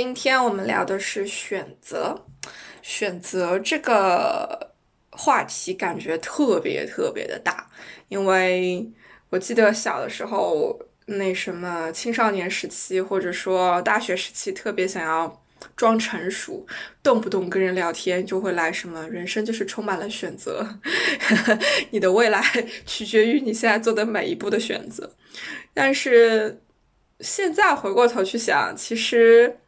今天我们聊的是选择，选择这个话题感觉特别特别的大，因为我记得小的时候，那什么青少年时期或者说大学时期，特别想要装成熟，动不动跟人聊天就会来什么人生就是充满了选择，你的未来取决于你现在做的每一步的选择，但是现在回过头去想，其实。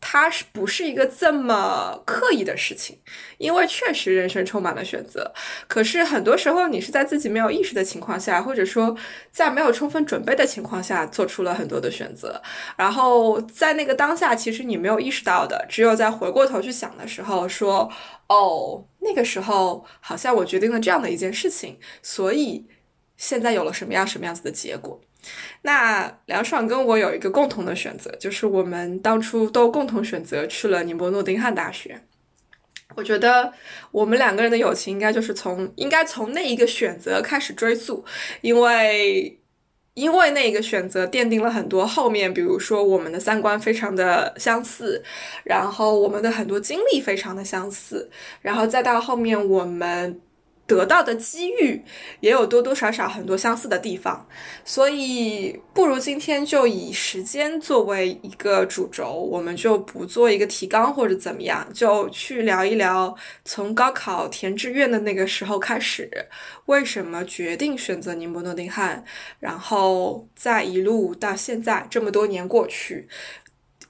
它是不是一个这么刻意的事情？因为确实人生充满了选择，可是很多时候你是在自己没有意识的情况下，或者说在没有充分准备的情况下做出了很多的选择。然后在那个当下，其实你没有意识到的，只有在回过头去想的时候，说哦，那个时候好像我决定了这样的一件事情，所以现在有了什么样什么样子的结果。那梁爽跟我有一个共同的选择，就是我们当初都共同选择去了宁波诺丁汉大学。我觉得我们两个人的友情应该就是从应该从那一个选择开始追溯，因为因为那一个选择奠定了很多后面，比如说我们的三观非常的相似，然后我们的很多经历非常的相似，然后再到后面我们。得到的机遇也有多多少少很多相似的地方，所以不如今天就以时间作为一个主轴，我们就不做一个提纲或者怎么样，就去聊一聊从高考填志愿的那个时候开始，为什么决定选择宁波诺丁汉，然后再一路到现在这么多年过去，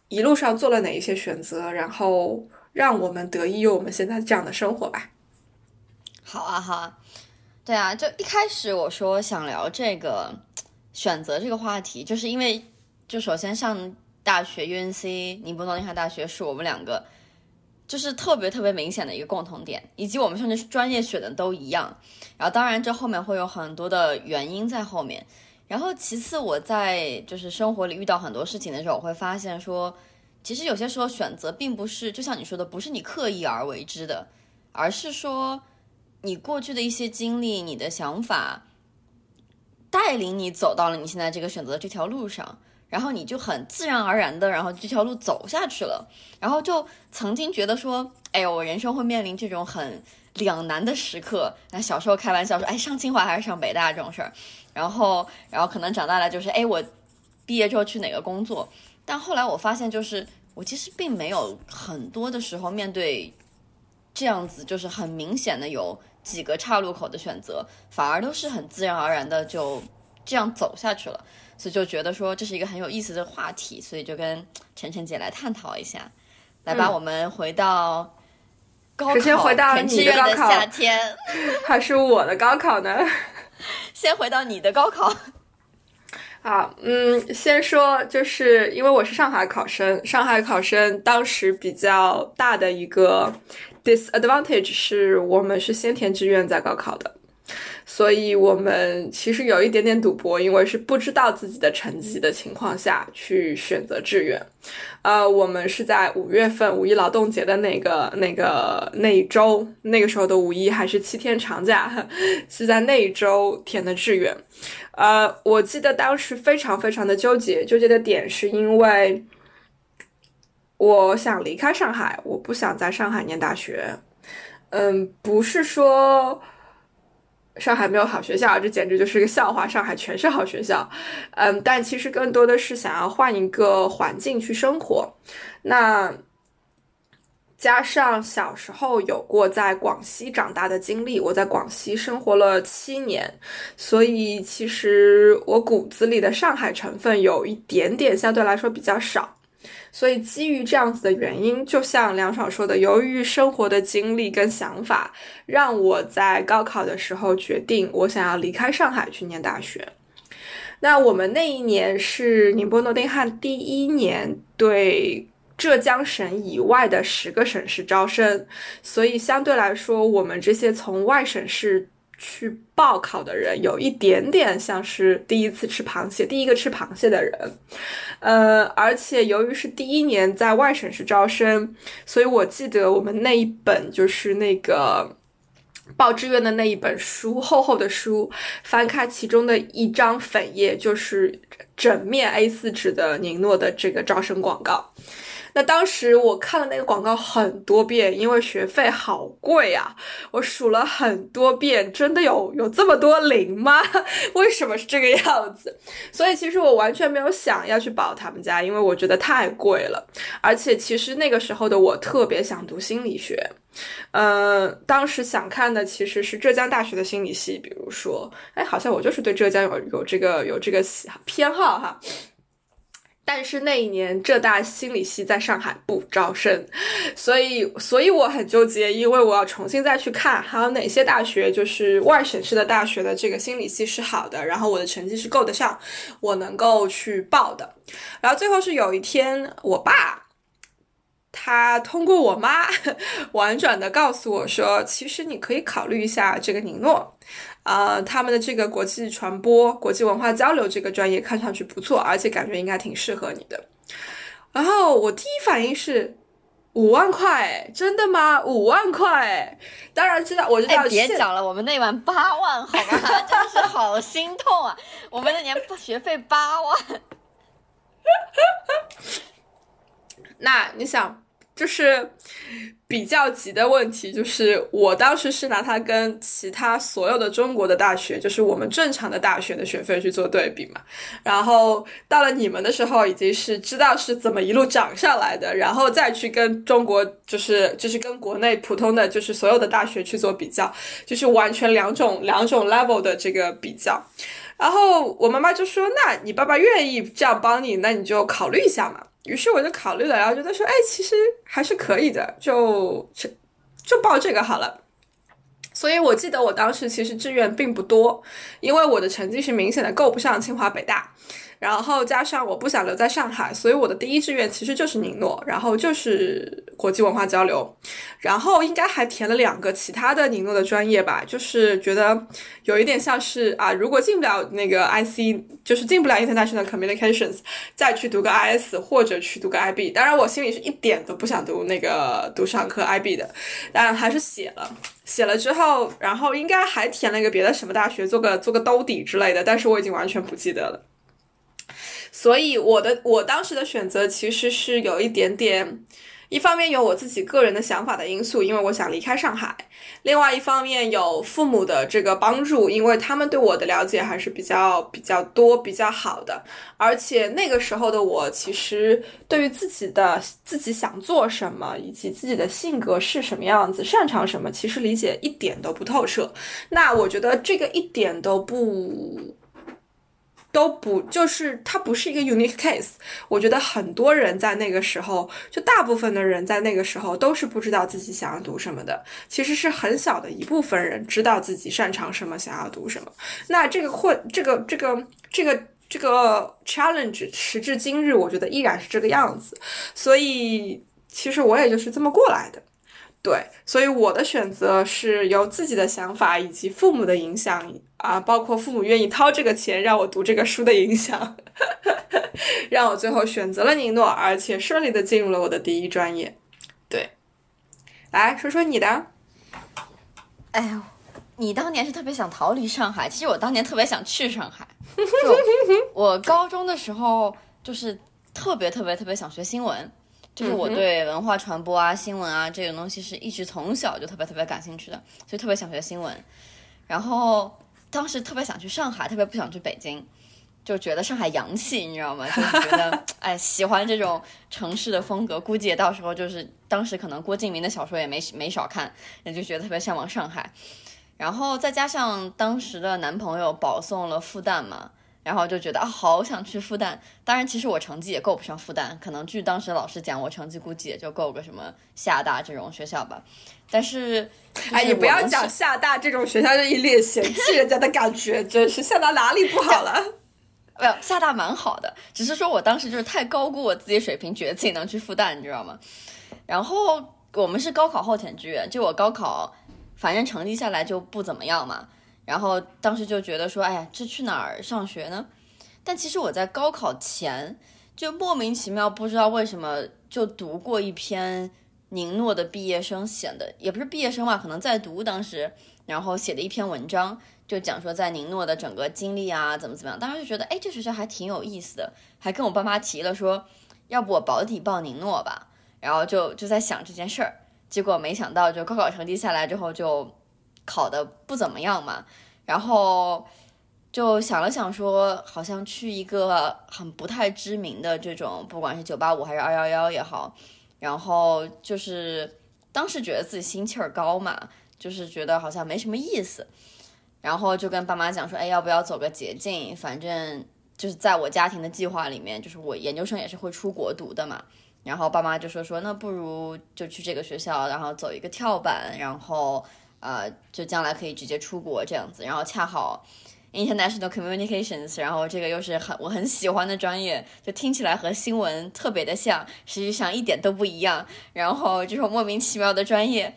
一路上做了哪一些选择，然后让我们得益于我们现在这样的生活吧。好啊，好啊，对啊，就一开始我说想聊这个 选择这个话题，就是因为就首先上大学 UNC 宁波诺丁汉大学是我们两个就是特别特别明显的一个共同点，以及我们甚至专业选的都一样。然后当然这后面会有很多的原因在后面。然后其次我在就是生活里遇到很多事情的时候，我会发现说，其实有些时候选择并不是就像你说的，不是你刻意而为之的，而是说。你过去的一些经历，你的想法，带领你走到了你现在这个选择的这条路上，然后你就很自然而然的，然后这条路走下去了。然后就曾经觉得说，哎呦，我人生会面临这种很两难的时刻。那小时候开玩笑说，哎，上清华还是上北大这种事儿。然后，然后可能长大了就是，哎，我毕业之后去哪个工作？但后来我发现，就是我其实并没有很多的时候面对这样子，就是很明显的有。几个岔路口的选择，反而都是很自然而然的就这样走下去了，所以就觉得说这是一个很有意思的话题，所以就跟晨晨姐来探讨一下，来吧，我们回到高考填志愿的夏天，还是我的高考呢？先回到你的高考。啊，嗯，先说就是因为我是上海考生，上海考生当时比较大的一个。Disadvantage 是我们是先填志愿再高考的，所以我们其实有一点点赌博，因为是不知道自己的成绩的情况下去选择志愿。呃，我们是在五月份五一劳动节的那个那个那一周，那个时候的五一还是七天长假，是在那一周填的志愿。呃，我记得当时非常非常的纠结，纠结的点是因为。我想离开上海，我不想在上海念大学。嗯，不是说上海没有好学校，这简直就是个笑话。上海全是好学校。嗯，但其实更多的是想要换一个环境去生活。那加上小时候有过在广西长大的经历，我在广西生活了七年，所以其实我骨子里的上海成分有一点点相对来说比较少。所以，基于这样子的原因，就像梁爽说的，由于生活的经历跟想法，让我在高考的时候决定，我想要离开上海去念大学。那我们那一年是宁波诺丁汉第一年对浙江省以外的十个省市招生，所以相对来说，我们这些从外省市。去报考的人有一点点像是第一次吃螃蟹，第一个吃螃蟹的人，呃，而且由于是第一年在外省市招生，所以我记得我们那一本就是那个报志愿的那一本书，厚厚的书，翻开其中的一张粉页，就是整面 A 四纸的宁诺的这个招生广告。那当时我看了那个广告很多遍，因为学费好贵啊，我数了很多遍，真的有有这么多零吗？为什么是这个样子？所以其实我完全没有想要去保他们家，因为我觉得太贵了。而且其实那个时候的我特别想读心理学，呃，当时想看的其实是浙江大学的心理系，比如说，哎，好像我就是对浙江有有这个有这个偏好哈。但是那一年浙大心理系在上海不招生，所以所以我很纠结，因为我要重新再去看还有哪些大学就是外省市的大学的这个心理系是好的，然后我的成绩是够得上，我能够去报的。然后最后是有一天，我爸他通过我妈 婉转的告诉我说，其实你可以考虑一下这个宁诺。啊，他们的这个国际传播、国际文化交流这个专业看上去不错，而且感觉应该挺适合你的。然后我第一反应是五万块，真的吗？五万块？当然知道，我知道。别讲了，我们那晚八万，好吧，真是好心痛啊！我们那年学费八万。那你想？就是比较急的问题，就是我当时是拿它跟其他所有的中国的大学，就是我们正常的大学的学费去做对比嘛。然后到了你们的时候，已经是知道是怎么一路涨上来的，然后再去跟中国，就是就是跟国内普通的就是所有的大学去做比较，就是完全两种两种 level 的这个比较。然后我妈妈就说：“那你爸爸愿意这样帮你，那你就考虑一下嘛。”于是我就考虑了，然后觉得说，哎，其实还是可以的，就就就报这个好了。所以我记得我当时其实志愿并不多，因为我的成绩是明显的够不上清华北大。然后加上我不想留在上海，所以我的第一志愿其实就是宁诺，然后就是国际文化交流，然后应该还填了两个其他的宁诺的专业吧，就是觉得有一点像是啊，如果进不了那个 IC，就是进不了 International Communications，再去读个 IS 或者去读个 IB。当然我心里是一点都不想读那个读商科 IB 的，但还是写了，写了之后，然后应该还填了一个别的什么大学，做个做个兜底之类的，但是我已经完全不记得了。所以我的我当时的选择其实是有一点点，一方面有我自己个人的想法的因素，因为我想离开上海；另外一方面有父母的这个帮助，因为他们对我的了解还是比较比较多、比较好的。而且那个时候的我，其实对于自己的自己想做什么，以及自己的性格是什么样子、擅长什么，其实理解一点都不透彻。那我觉得这个一点都不。都不就是它不是一个 unique case，我觉得很多人在那个时候，就大部分的人在那个时候都是不知道自己想要读什么的，其实是很小的一部分人知道自己擅长什么，想要读什么。那这个或这个这个这个这个 challenge，时至今日，我觉得依然是这个样子。所以其实我也就是这么过来的。对，所以我的选择是由自己的想法以及父母的影响啊，包括父母愿意掏这个钱让我读这个书的影响，让我最后选择了宁诺，而且顺利的进入了我的第一专业。对，来说说你的。哎呦，你当年是特别想逃离上海，其实我当年特别想去上海。就我高中的时候，就是特别特别特别想学新闻。就是我对文化传播啊、新闻啊这种东西是一直从小就特别特别感兴趣的，所以特别想学新闻。然后当时特别想去上海，特别不想去北京，就觉得上海洋气，你知道吗？就觉得 哎，喜欢这种城市的风格。估计也到时候就是当时可能郭敬明的小说也没没少看，也就觉得特别向往上海。然后再加上当时的男朋友保送了复旦嘛。然后就觉得啊，好想去复旦。当然，其实我成绩也够不上复旦，可能据当时老师讲，我成绩估计也就够个什么厦大这种学校吧。但是，哎，你不要讲厦大这种学校，就一脸嫌弃人家的感觉，真是厦大哪里不好了？没有厦大蛮好的，只是说我当时就是太高估我自己水平，觉得自己能去复旦，你知道吗？然后我们是高考后填志愿，就我高考反正成绩下来就不怎么样嘛，然后当时就觉得说，哎呀，这去哪儿上学呢？但其实我在高考前就莫名其妙不知道为什么就读过一篇宁诺的毕业生写的，也不是毕业生吧，可能在读当时，然后写的一篇文章。就讲说在宁诺的整个经历啊，怎么怎么样，当时就觉得，哎，这学校还挺有意思的，还跟我爸妈提了说，要不我保底报宁诺吧，然后就就在想这件事儿，结果没想到就高考成绩下来之后就考的不怎么样嘛，然后就想了想说，好像去一个很不太知名的这种，不管是九八五还是二幺幺也好，然后就是当时觉得自己心气儿高嘛，就是觉得好像没什么意思。然后就跟爸妈讲说，哎，要不要走个捷径？反正就是在我家庭的计划里面，就是我研究生也是会出国读的嘛。然后爸妈就说说，那不如就去这个学校，然后走一个跳板，然后呃，就将来可以直接出国这样子。然后恰好 international communications，然后这个又是很我很喜欢的专业，就听起来和新闻特别的像，实际上一点都不一样。然后这种莫名其妙的专业，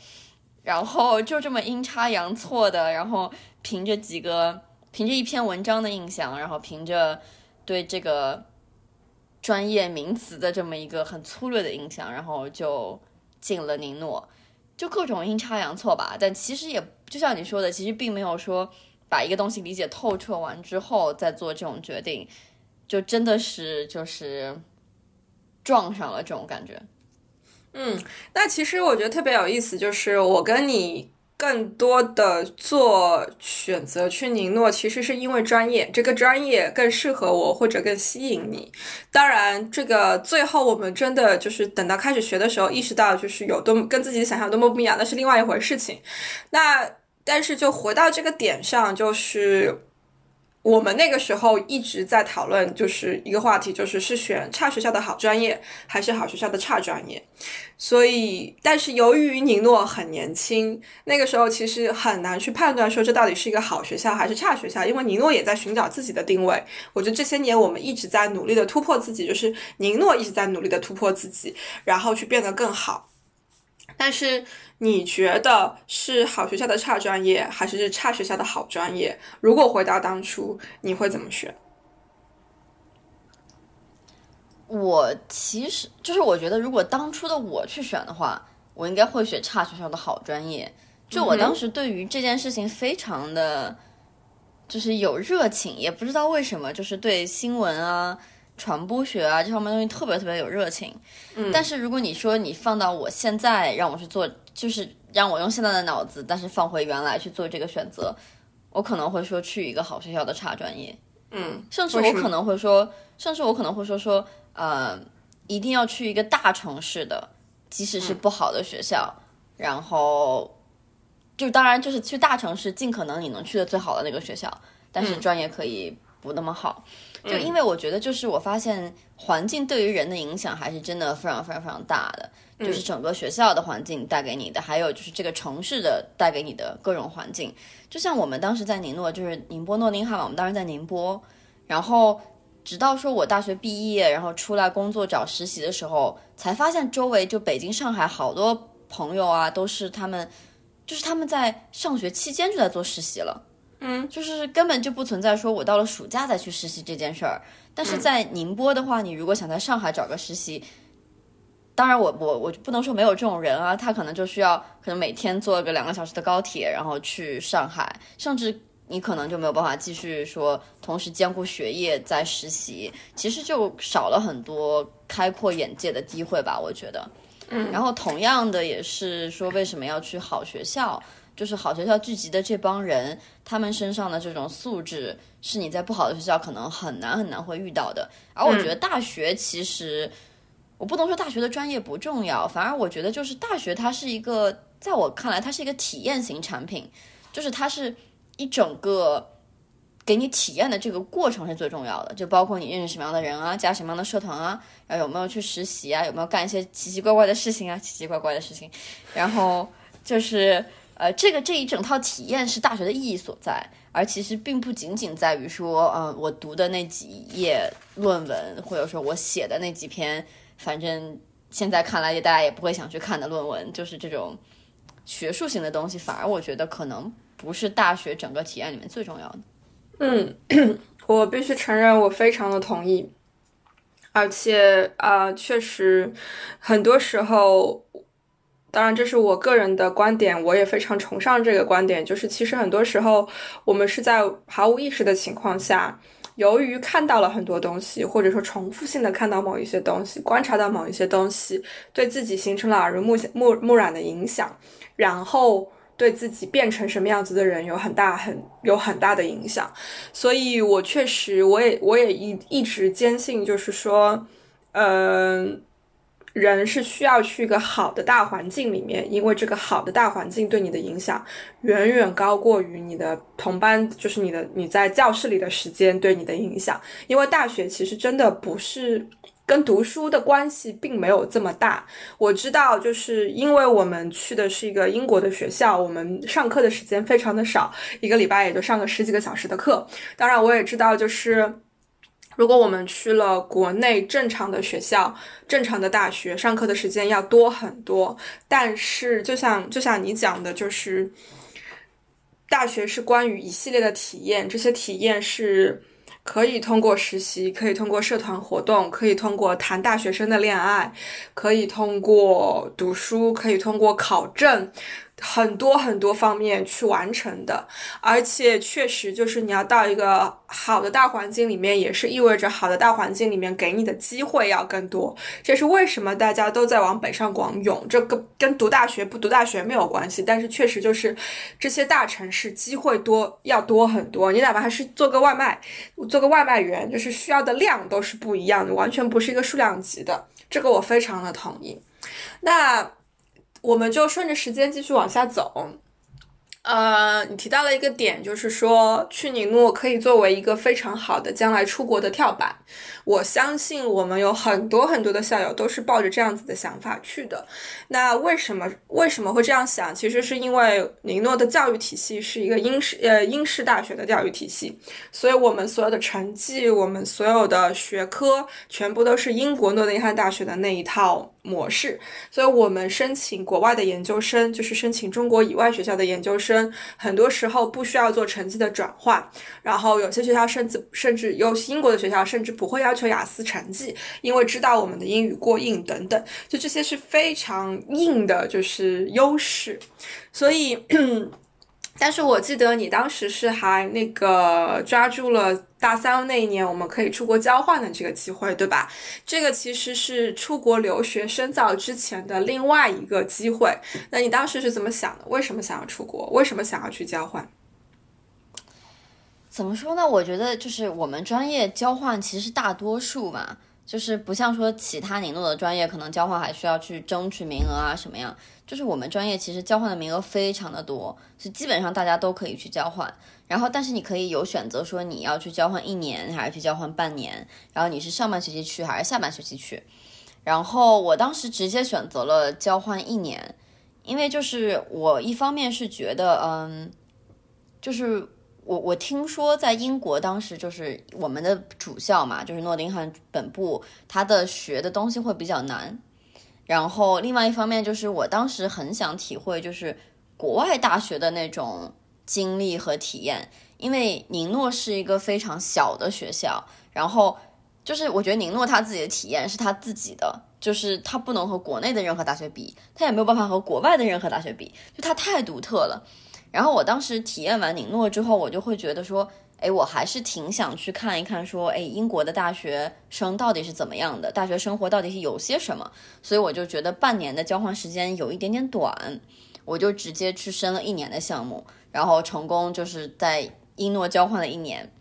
然后就这么阴差阳错的，然后。凭着几个，凭着一篇文章的印象，然后凭着对这个专业名词的这么一个很粗略的印象，然后就进了宁诺，就各种阴差阳错吧。但其实也就像你说的，其实并没有说把一个东西理解透彻完之后再做这种决定，就真的是就是撞上了这种感觉。嗯，那其实我觉得特别有意思，就是我跟你。更多的做选择去宁诺，其实是因为专业，这个专业更适合我或者更吸引你。当然，这个最后我们真的就是等到开始学的时候，意识到就是有多么跟自己想象多么不一样，那是另外一回事情。那但是就回到这个点上，就是。我们那个时候一直在讨论，就是一个话题，就是是选差学校的好专业，还是好学校的差专业。所以，但是由于宁诺很年轻，那个时候其实很难去判断说这到底是一个好学校还是差学校，因为宁诺也在寻找自己的定位。我觉得这些年我们一直在努力的突破自己，就是宁诺一直在努力的突破自己，然后去变得更好。但是你觉得是好学校的差专业，还是差学校的好专业？如果回到当初，你会怎么选？我其实就是我觉得，如果当初的我去选的话，我应该会选差学校的好专业。就我当时对于这件事情非常的，就是有热情，也不知道为什么，就是对新闻啊。传播学啊，这方面东西特别特别有热情。嗯，但是如果你说你放到我现在让我去做，就是让我用现在的脑子，但是放回原来去做这个选择，我可能会说去一个好学校的差专业。嗯，甚至我可能会说，甚至我可能会说说，呃，一定要去一个大城市的，即使是不好的学校，然后就当然就是去大城市，尽可能你能去的最好的那个学校，但是专业可以不那么好。就因为我觉得，就是我发现环境对于人的影响还是真的非常非常非常大的，就是整个学校的环境带给你的，还有就是这个城市的带给你的各种环境。就像我们当时在宁诺，就是宁波诺丁汉嘛，我们当时在宁波，然后直到说我大学毕业，然后出来工作找实习的时候，才发现周围就北京、上海好多朋友啊，都是他们，就是他们在上学期间就在做实习了。嗯，就是根本就不存在说我到了暑假再去实习这件事儿。但是在宁波的话，你如果想在上海找个实习，当然我我我不能说没有这种人啊，他可能就需要可能每天坐个两个小时的高铁，然后去上海，甚至你可能就没有办法继续说同时兼顾学业在实习，其实就少了很多开阔眼界的机会吧，我觉得。嗯，然后同样的也是说为什么要去好学校。就是好学校聚集的这帮人，他们身上的这种素质，是你在不好的学校可能很难很难会遇到的。而我觉得大学其实，我不能说大学的专业不重要，反而我觉得就是大学它是一个，在我看来它是一个体验型产品，就是它是一整个给你体验的这个过程是最重要的，就包括你认识什么样的人啊，加什么样的社团啊，然后有没有去实习啊，有没有干一些奇奇怪怪的事情啊，奇奇怪怪的事情，然后就是。呃，这个这一整套体验是大学的意义所在，而其实并不仅仅在于说，呃，我读的那几页论文，或者说我写的那几篇，反正现在看来也大家也不会想去看的论文，就是这种学术性的东西，反而我觉得可能不是大学整个体验里面最重要的。嗯，我必须承认，我非常的同意，而且啊，确实很多时候。当然，这是我个人的观点，我也非常崇尚这个观点。就是其实很多时候，我们是在毫无意识的情况下，由于看到了很多东西，或者说重复性的看到某一些东西，观察到某一些东西，对自己形成了耳濡目目目染的影响，然后对自己变成什么样子的人有很大很有很大的影响。所以我确实，我也我也一一直坚信，就是说，嗯。人是需要去一个好的大环境里面，因为这个好的大环境对你的影响远远高过于你的同班，就是你的你在教室里的时间对你的影响。因为大学其实真的不是跟读书的关系并没有这么大。我知道，就是因为我们去的是一个英国的学校，我们上课的时间非常的少，一个礼拜也就上个十几个小时的课。当然，我也知道，就是。如果我们去了国内正常的学校、正常的大学，上课的时间要多很多。但是，就像就像你讲的，就是大学是关于一系列的体验，这些体验是可以通过实习，可以通过社团活动，可以通过谈大学生的恋爱，可以通过读书，可以通过考证。很多很多方面去完成的，而且确实就是你要到一个好的大环境里面，也是意味着好的大环境里面给你的机会要更多。这是为什么大家都在往北上广涌，这个跟读大学不读大学没有关系，但是确实就是这些大城市机会多要多很多。你哪怕还是做个外卖，做个外卖员，就是需要的量都是不一样的，完全不是一个数量级的。这个我非常的同意。那。我们就顺着时间继续往下走。呃，你提到了一个点，就是说去尼诺可以作为一个非常好的将来出国的跳板。我相信我们有很多很多的校友都是抱着这样子的想法去的。那为什么为什么会这样想？其实是因为尼诺的教育体系是一个英式呃英式大学的教育体系，所以我们所有的成绩，我们所有的学科，全部都是英国诺丁汉大学的那一套。模式，所以我们申请国外的研究生，就是申请中国以外学校的研究生，很多时候不需要做成绩的转换，然后有些学校甚至甚至有英国的学校甚至不会要求雅思成绩，因为知道我们的英语过硬等等，就这些是非常硬的，就是优势，所以。但是我记得你当时是还那个抓住了大三那一年我们可以出国交换的这个机会，对吧？这个其实是出国留学深造之前的另外一个机会。那你当时是怎么想的？为什么想要出国？为什么想要去交换？怎么说呢？我觉得就是我们专业交换其实大多数嘛。就是不像说其他尼诺的专业，可能交换还需要去争取名额啊什么样。就是我们专业其实交换的名额非常的多，是基本上大家都可以去交换。然后，但是你可以有选择，说你要去交换一年，还是去交换半年。然后你是上半学期去，还是下半学期去？然后我当时直接选择了交换一年，因为就是我一方面是觉得，嗯，就是。我我听说在英国当时就是我们的主校嘛，就是诺丁汉本部，他的学的东西会比较难。然后另外一方面就是我当时很想体会就是国外大学的那种经历和体验，因为宁诺是一个非常小的学校，然后就是我觉得宁诺他自己的体验是他自己的，就是他不能和国内的任何大学比，他也没有办法和国外的任何大学比，就他太独特了。然后我当时体验完宁诺之后，我就会觉得说，哎，我还是挺想去看一看，说，哎，英国的大学生到底是怎么样的，大学生活到底是有些什么。所以我就觉得半年的交换时间有一点点短，我就直接去申了一年的项目，然后成功就是在英诺交换了一年。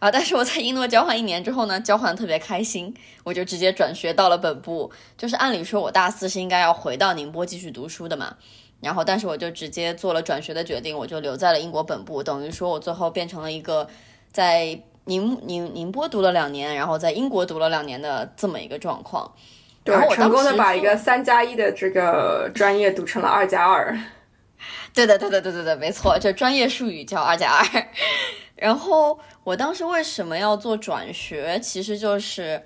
啊，但是我在英诺交换一年之后呢，交换特别开心，我就直接转学到了本部。就是按理说，我大四是应该要回到宁波继续读书的嘛。然后，但是我就直接做了转学的决定，我就留在了英国本部，等于说我最后变成了一个在宁宁宁波读了两年，然后在英国读了两年的这么一个状况。对，成功的把一个三加一的这个专业读成了二加二。对的对的对对对，没错，这专业术语叫二加二。然后我当时为什么要做转学？其实就是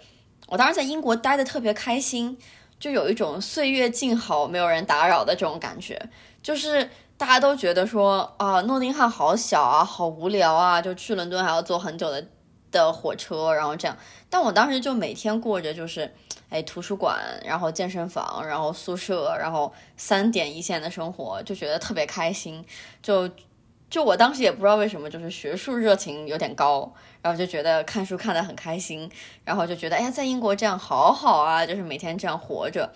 我当时在英国待的特别开心，就有一种岁月静好，没有人打扰的这种感觉。就是大家都觉得说啊，诺丁汉好小啊，好无聊啊，就去伦敦还要坐很久的的火车，然后这样。但我当时就每天过着就是，哎，图书馆，然后健身房，然后宿舍，然后三点一线的生活，就觉得特别开心。就就我当时也不知道为什么，就是学术热情有点高，然后就觉得看书看得很开心，然后就觉得哎呀，在英国这样好好啊，就是每天这样活着。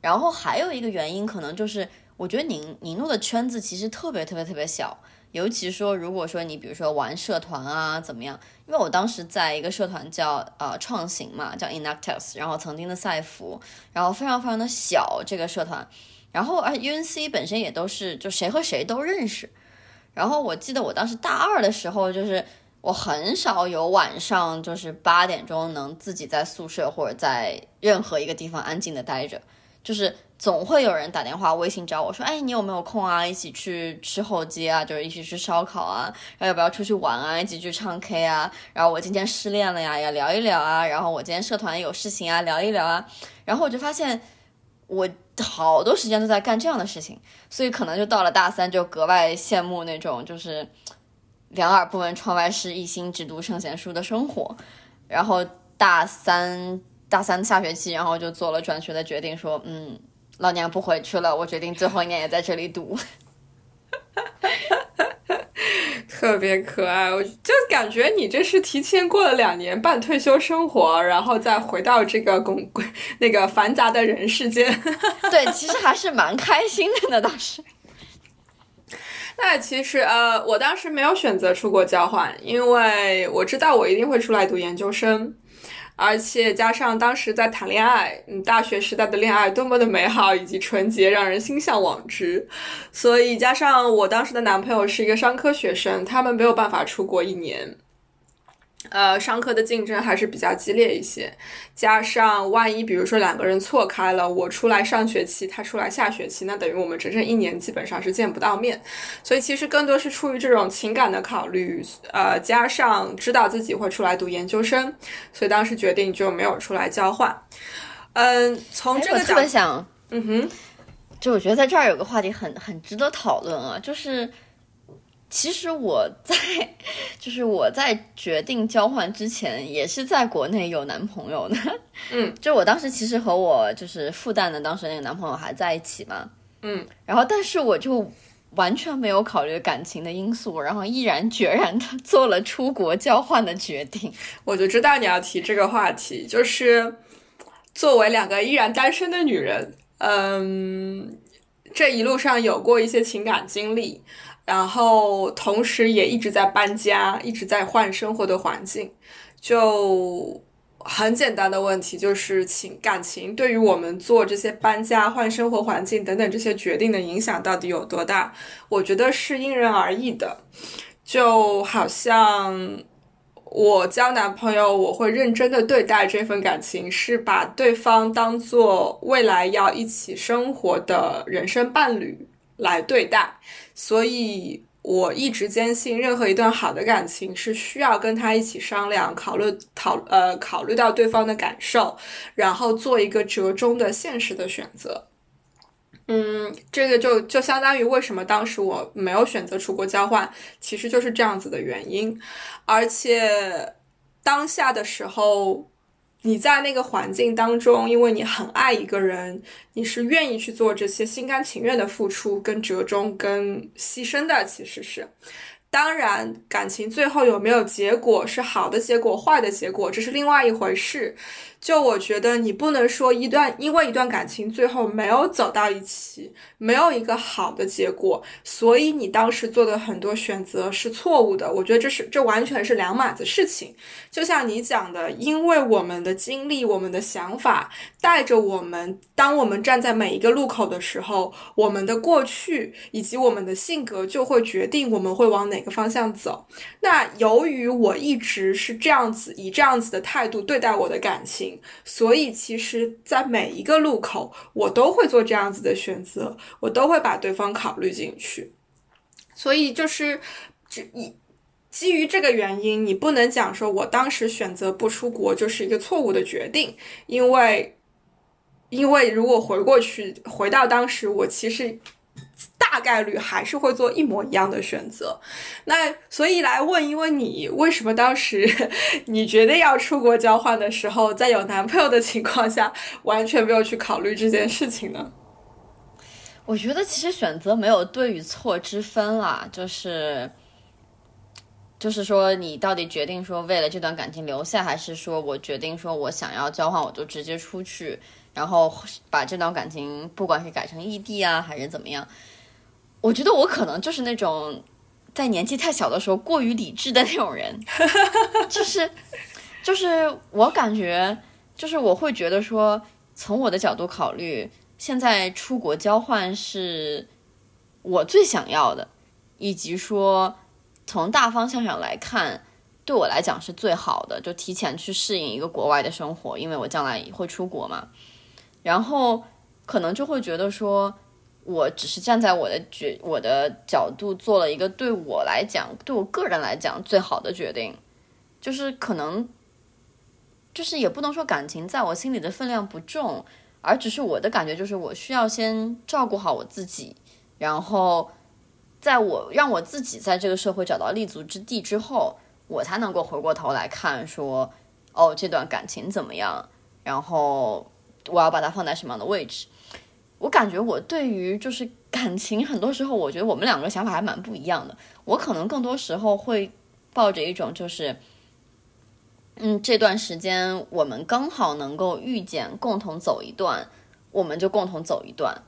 然后还有一个原因，可能就是我觉得宁宁诺的圈子其实特别特别特别小。尤其说，如果说你比如说玩社团啊，怎么样？因为我当时在一个社团叫呃创行嘛，叫 Inactus，然后曾经的赛福，然后非常非常的小这个社团，然后而 UNC 本身也都是就谁和谁都认识。然后我记得我当时大二的时候，就是我很少有晚上就是八点钟能自己在宿舍或者在任何一个地方安静的待着，就是。总会有人打电话、微信找我说：“哎，你有没有空啊？一起去吃后街啊，就是一起去烧烤啊，然后要不要出去玩啊？一起去唱 K 啊？然后我今天失恋了呀，要聊一聊啊。然后我今天社团有事情啊，聊一聊啊。然后我就发现，我好多时间都在干这样的事情，所以可能就到了大三，就格外羡慕那种就是两耳不闻窗外事，一心只读圣贤书的生活。然后大三大三下学期，然后就做了转学的决定，说嗯。老娘不回去了，我决定最后一年也在这里读。特别可爱，我就感觉你这是提前过了两年半退休生活，然后再回到这个公 那个繁杂的人世间。对，其实还是蛮开心的呢，当时。那其实呃，我当时没有选择出国交换，因为我知道我一定会出来读研究生。而且加上当时在谈恋爱，嗯，大学时代的恋爱多么的美好以及纯洁，让人心向往之。所以加上我当时的男朋友是一个商科学生，他们没有办法出国一年。呃，上课的竞争还是比较激烈一些，加上万一比如说两个人错开了，我出来上学期，他出来下学期，那等于我们整整一年基本上是见不到面。所以其实更多是出于这种情感的考虑，呃，加上知道自己会出来读研究生，所以当时决定就没有出来交换。嗯，从这个特别想，嗯哼，就我觉得在这儿有个话题很很值得讨论啊，就是。其实我在，就是我在决定交换之前，也是在国内有男朋友的。嗯，就我当时其实和我就是复旦的当时那个男朋友还在一起嘛。嗯，然后但是我就完全没有考虑感情的因素，然后毅然决然的 做了出国交换的决定。我就知道你要提这个话题，就是作为两个依然单身的女人，嗯，这一路上有过一些情感经历。然后，同时也一直在搬家，一直在换生活的环境。就很简单的问题，就是情感情对于我们做这些搬家、换生活环境等等这些决定的影响到底有多大？我觉得是因人而异的。就好像我交男朋友，我会认真的对待这份感情，是把对方当做未来要一起生活的人生伴侣来对待。所以，我一直坚信，任何一段好的感情是需要跟他一起商量、考虑、讨呃考虑到对方的感受，然后做一个折中的现实的选择。嗯，这个就就相当于为什么当时我没有选择出国交换，其实就是这样子的原因。而且，当下的时候。你在那个环境当中，因为你很爱一个人，你是愿意去做这些心甘情愿的付出、跟折中、跟牺牲的。其实是，当然，感情最后有没有结果，是好的结果、坏的结果，这是另外一回事。就我觉得，你不能说一段因为一段感情最后没有走到一起，没有一个好的结果，所以你当时做的很多选择是错误的。我觉得这是这完全是两码子事情。就像你讲的，因为我们的经历、我们的想法带着我们，当我们站在每一个路口的时候，我们的过去以及我们的性格就会决定我们会往哪个方向走。那由于我一直是这样子，以这样子的态度对待我的感情，所以其实，在每一个路口，我都会做这样子的选择，我都会把对方考虑进去。所以就是，这一基于这个原因，你不能讲说我当时选择不出国就是一个错误的决定，因为。因为如果回过去，回到当时，我其实大概率还是会做一模一样的选择。那所以来问，因为你为什么当时 你决定要出国交换的时候，在有男朋友的情况下，完全没有去考虑这件事情呢？我觉得其实选择没有对与错之分啦，就是就是说，你到底决定说为了这段感情留下，还是说我决定说我想要交换，我就直接出去。然后把这段感情，不管是改成异地啊，还是怎么样，我觉得我可能就是那种在年纪太小的时候过于理智的那种人，就是就是我感觉，就是我会觉得说，从我的角度考虑，现在出国交换是我最想要的，以及说从大方向上来看，对我来讲是最好的，就提前去适应一个国外的生活，因为我将来会出国嘛。然后可能就会觉得说，我只是站在我的决我的角度做了一个对我来讲，对我个人来讲最好的决定，就是可能，就是也不能说感情在我心里的分量不重，而只是我的感觉就是我需要先照顾好我自己，然后在我让我自己在这个社会找到立足之地之后，我才能够回过头来看说，哦，这段感情怎么样，然后。我要把它放在什么样的位置？我感觉我对于就是感情，很多时候我觉得我们两个想法还蛮不一样的。我可能更多时候会抱着一种就是，嗯，这段时间我们刚好能够遇见，共同走一段，我们就共同走一段，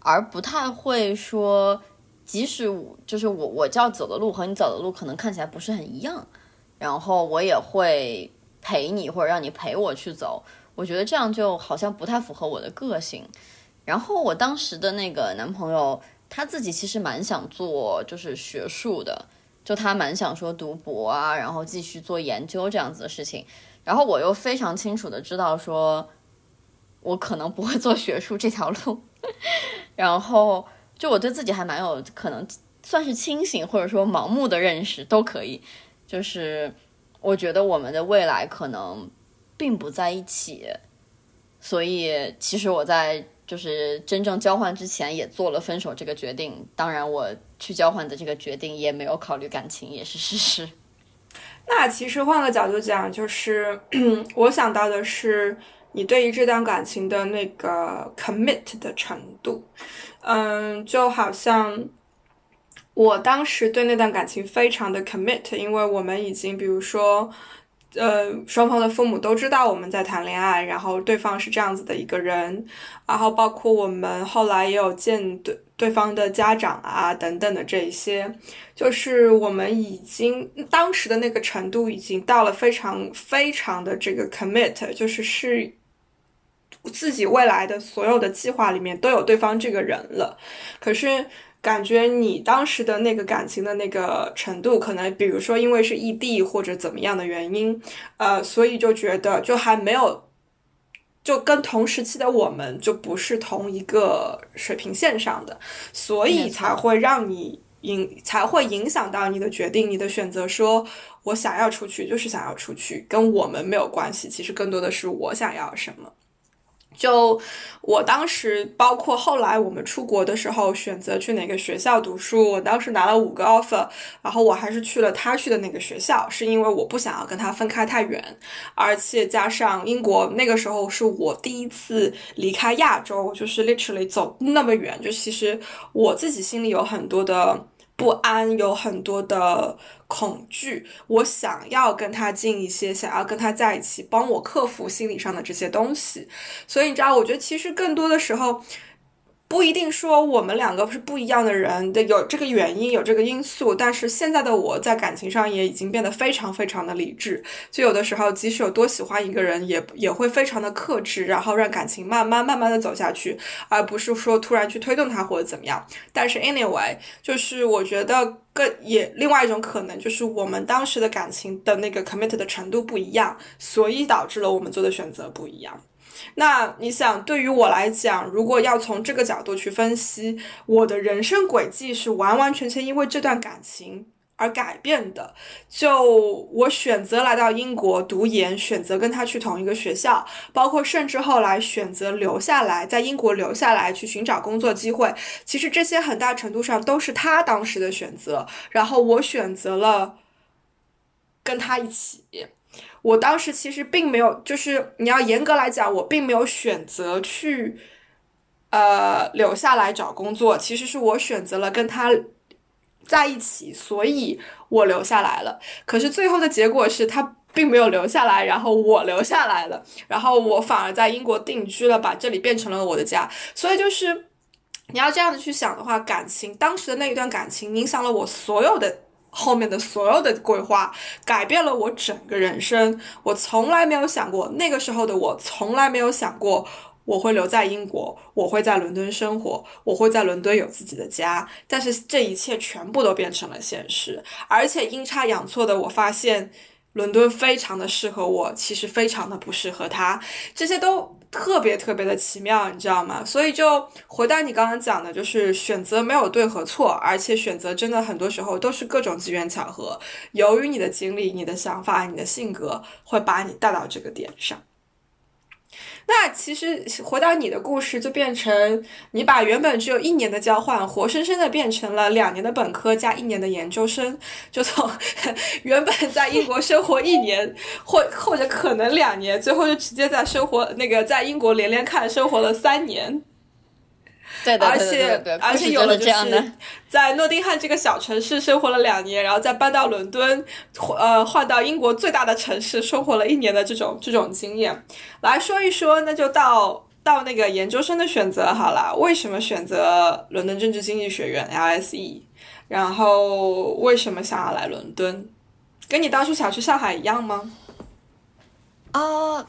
而不太会说，即使就是我我要走的路和你走的路可能看起来不是很一样，然后我也会陪你或者让你陪我去走。我觉得这样就好像不太符合我的个性。然后我当时的那个男朋友，他自己其实蛮想做就是学术的，就他蛮想说读博啊，然后继续做研究这样子的事情。然后我又非常清楚的知道说，我可能不会做学术这条路。然后就我对自己还蛮有可能算是清醒或者说盲目的认识都可以。就是我觉得我们的未来可能。并不在一起，所以其实我在就是真正交换之前也做了分手这个决定。当然，我去交换的这个决定也没有考虑感情，也是事实。那其实换个角度讲，就是 我想到的是你对于这段感情的那个 commit 的程度。嗯，就好像我当时对那段感情非常的 commit，因为我们已经比如说。呃，双方的父母都知道我们在谈恋爱，然后对方是这样子的一个人，然后包括我们后来也有见对对方的家长啊等等的这一些，就是我们已经当时的那个程度已经到了非常非常的这个 commit，就是是自己未来的所有的计划里面都有对方这个人了，可是。感觉你当时的那个感情的那个程度，可能比如说因为是异地或者怎么样的原因，呃，所以就觉得就还没有，就跟同时期的我们就不是同一个水平线上的，所以才会让你影才会影响到你的决定，你的选择。说我想要出去，就是想要出去，跟我们没有关系。其实更多的是我想要什么。就我当时，包括后来我们出国的时候，选择去哪个学校读书，我当时拿了五个 offer，然后我还是去了他去的那个学校，是因为我不想要跟他分开太远，而且加上英国那个时候是我第一次离开亚洲，就是 literally 走那么远，就其实我自己心里有很多的。不安有很多的恐惧，我想要跟他近一些，想要跟他在一起，帮我克服心理上的这些东西。所以你知道，我觉得其实更多的时候，不一定说我们两个是不一样的人的，有这个原因，有这个因素。但是现在的我在感情上也已经变得非常非常的理智，就有的时候即使有多喜欢一个人，也也会非常的克制，然后让感情慢慢慢慢的走下去，而不是说突然去推动他或者怎么样。但是 anyway，就是我觉得更也另外一种可能就是我们当时的感情的那个 commit 的程度不一样，所以导致了我们做的选择不一样。那你想，对于我来讲，如果要从这个角度去分析，我的人生轨迹是完完全全因为这段感情而改变的。就我选择来到英国读研，选择跟他去同一个学校，包括甚至后来选择留下来，在英国留下来去寻找工作机会，其实这些很大程度上都是他当时的选择，然后我选择了跟他一起。我当时其实并没有，就是你要严格来讲，我并没有选择去，呃，留下来找工作。其实是我选择了跟他在一起，所以我留下来了。可是最后的结果是他并没有留下来，然后我留下来了，然后我反而在英国定居了，把这里变成了我的家。所以就是你要这样子去想的话，感情当时的那一段感情影响了我所有的。后面的所有的规划改变了我整个人生。我从来没有想过，那个时候的我从来没有想过我会留在英国，我会在伦敦生活，我会在伦敦有自己的家。但是这一切全部都变成了现实，而且阴差阳错的，我发现伦敦非常的适合我，其实非常的不适合他。这些都。特别特别的奇妙，你知道吗？所以就回到你刚刚讲的，就是选择没有对和错，而且选择真的很多时候都是各种机缘巧合，由于你的经历、你的想法、你的性格，会把你带到这个点上。那其实回到你的故事，就变成你把原本只有一年的交换，活生生的变成了两年的本科加一年的研究生，就从 原本在英国生活一年，或或者可能两年，最后就直接在生活那个在英国连连看生活了三年。对的，而且而且有了这样的，在诺丁汉这个小城市生活了两年，然后再搬到伦敦，呃，换到英国最大的城市生活了一年的这种这种经验，来说一说，那就到到那个研究生的选择好了。为什么选择伦敦政治经济学院 LSE？然后为什么想要来伦敦？跟你当初想去上海一样吗？啊。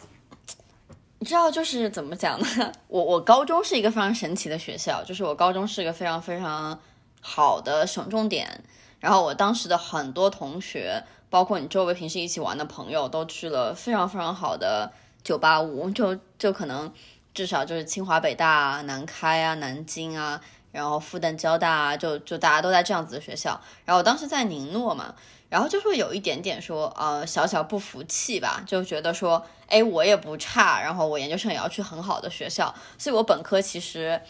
你知道就是怎么讲呢？我我高中是一个非常神奇的学校，就是我高中是一个非常非常好的省重点。然后我当时的很多同学，包括你周围平时一起玩的朋友，都去了非常非常好的九八五，就就可能至少就是清华、北大啊、南开啊、南京啊，然后复旦、交大啊，就就大家都在这样子的学校。然后我当时在宁诺嘛。然后就会有一点点说，呃，小小不服气吧，就觉得说，哎，我也不差，然后我研究生也要去很好的学校，所以我本科其实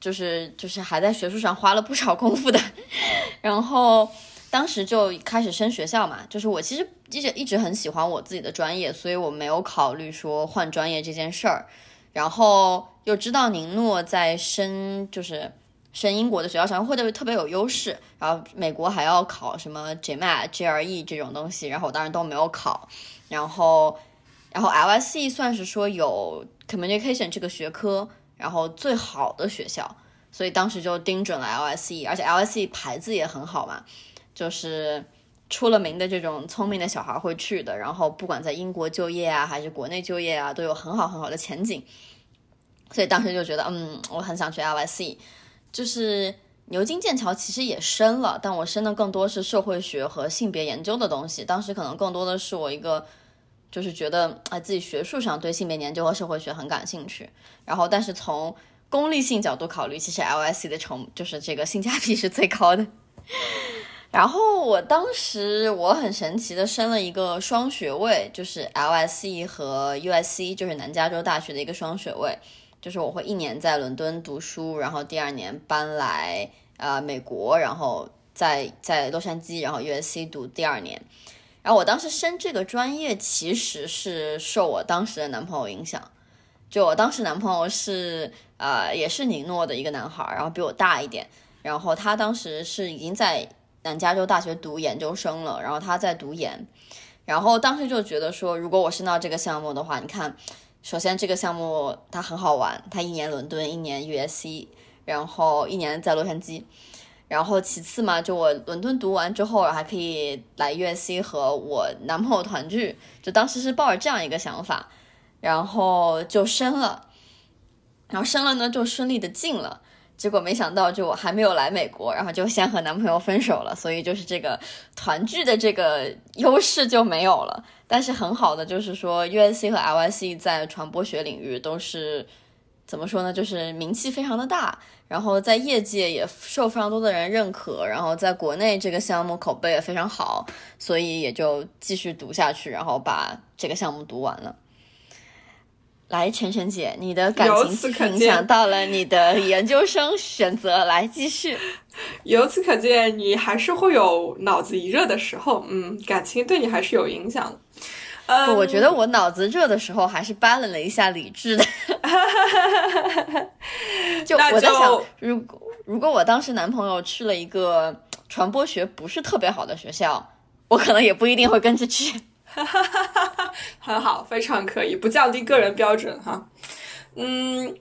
就是就是还在学术上花了不少功夫的。然后当时就开始升学校嘛，就是我其实一直一直很喜欢我自己的专业，所以我没有考虑说换专业这件事儿。然后又知道宁诺在升，就是。升英国的学校上会特别特别有优势，然后美国还要考什么 GMAT、GRE 这种东西，然后我当时都没有考，然后，然后 LSE 算是说有 Communication 这个学科，然后最好的学校，所以当时就盯准了 LSE，而且 LSE 牌子也很好嘛，就是出了名的这种聪明的小孩会去的，然后不管在英国就业啊，还是国内就业啊，都有很好很好的前景，所以当时就觉得，嗯，我很想去 LSE。就是牛津、剑桥其实也升了，但我升的更多是社会学和性别研究的东西。当时可能更多的是我一个，就是觉得哎自己学术上对性别研究和社会学很感兴趣。然后，但是从功利性角度考虑，其实 LSE 的成就是这个性价比是最高的。然后我当时我很神奇的升了一个双学位，就是 LSE 和 USC，就是南加州大学的一个双学位。就是我会一年在伦敦读书，然后第二年搬来呃美国，然后在在洛杉矶，然后 USC 读第二年。然后我当时升这个专业其实是受我当时的男朋友影响，就我当时男朋友是呃也是宁诺的一个男孩，然后比我大一点，然后他当时是已经在南加州大学读研究生了，然后他在读研，然后当时就觉得说，如果我升到这个项目的话，你看。首先这个项目它很好玩，它一年伦敦，一年 USC，然后一年在洛杉矶。然后其次嘛，就我伦敦读完之后，还可以来 USC 和我男朋友团聚，就当时是抱着这样一个想法，然后就生了，然后生了呢就顺利的进了，结果没想到就我还没有来美国，然后就先和男朋友分手了，所以就是这个团聚的这个优势就没有了。但是很好的就是说，USC 和 LSE 在传播学领域都是怎么说呢，就是名气非常的大。然后在业界也受非常多的人认可，然后在国内这个项目口碑也非常好，所以也就继续读下去，然后把这个项目读完了。来，晨晨姐，你的感情影响到了你的研究生选择，来继续。由此可见，你还是会有脑子一热的时候，嗯，感情对你还是有影响的。不，我觉得我脑子热的时候还是扒了了一下理智的。就我在想，如果如果我当时男朋友去了一个传播学不是特别好的学校，我可能也不一定会跟着去。很好，非常可以，不降低个人标准哈。嗯，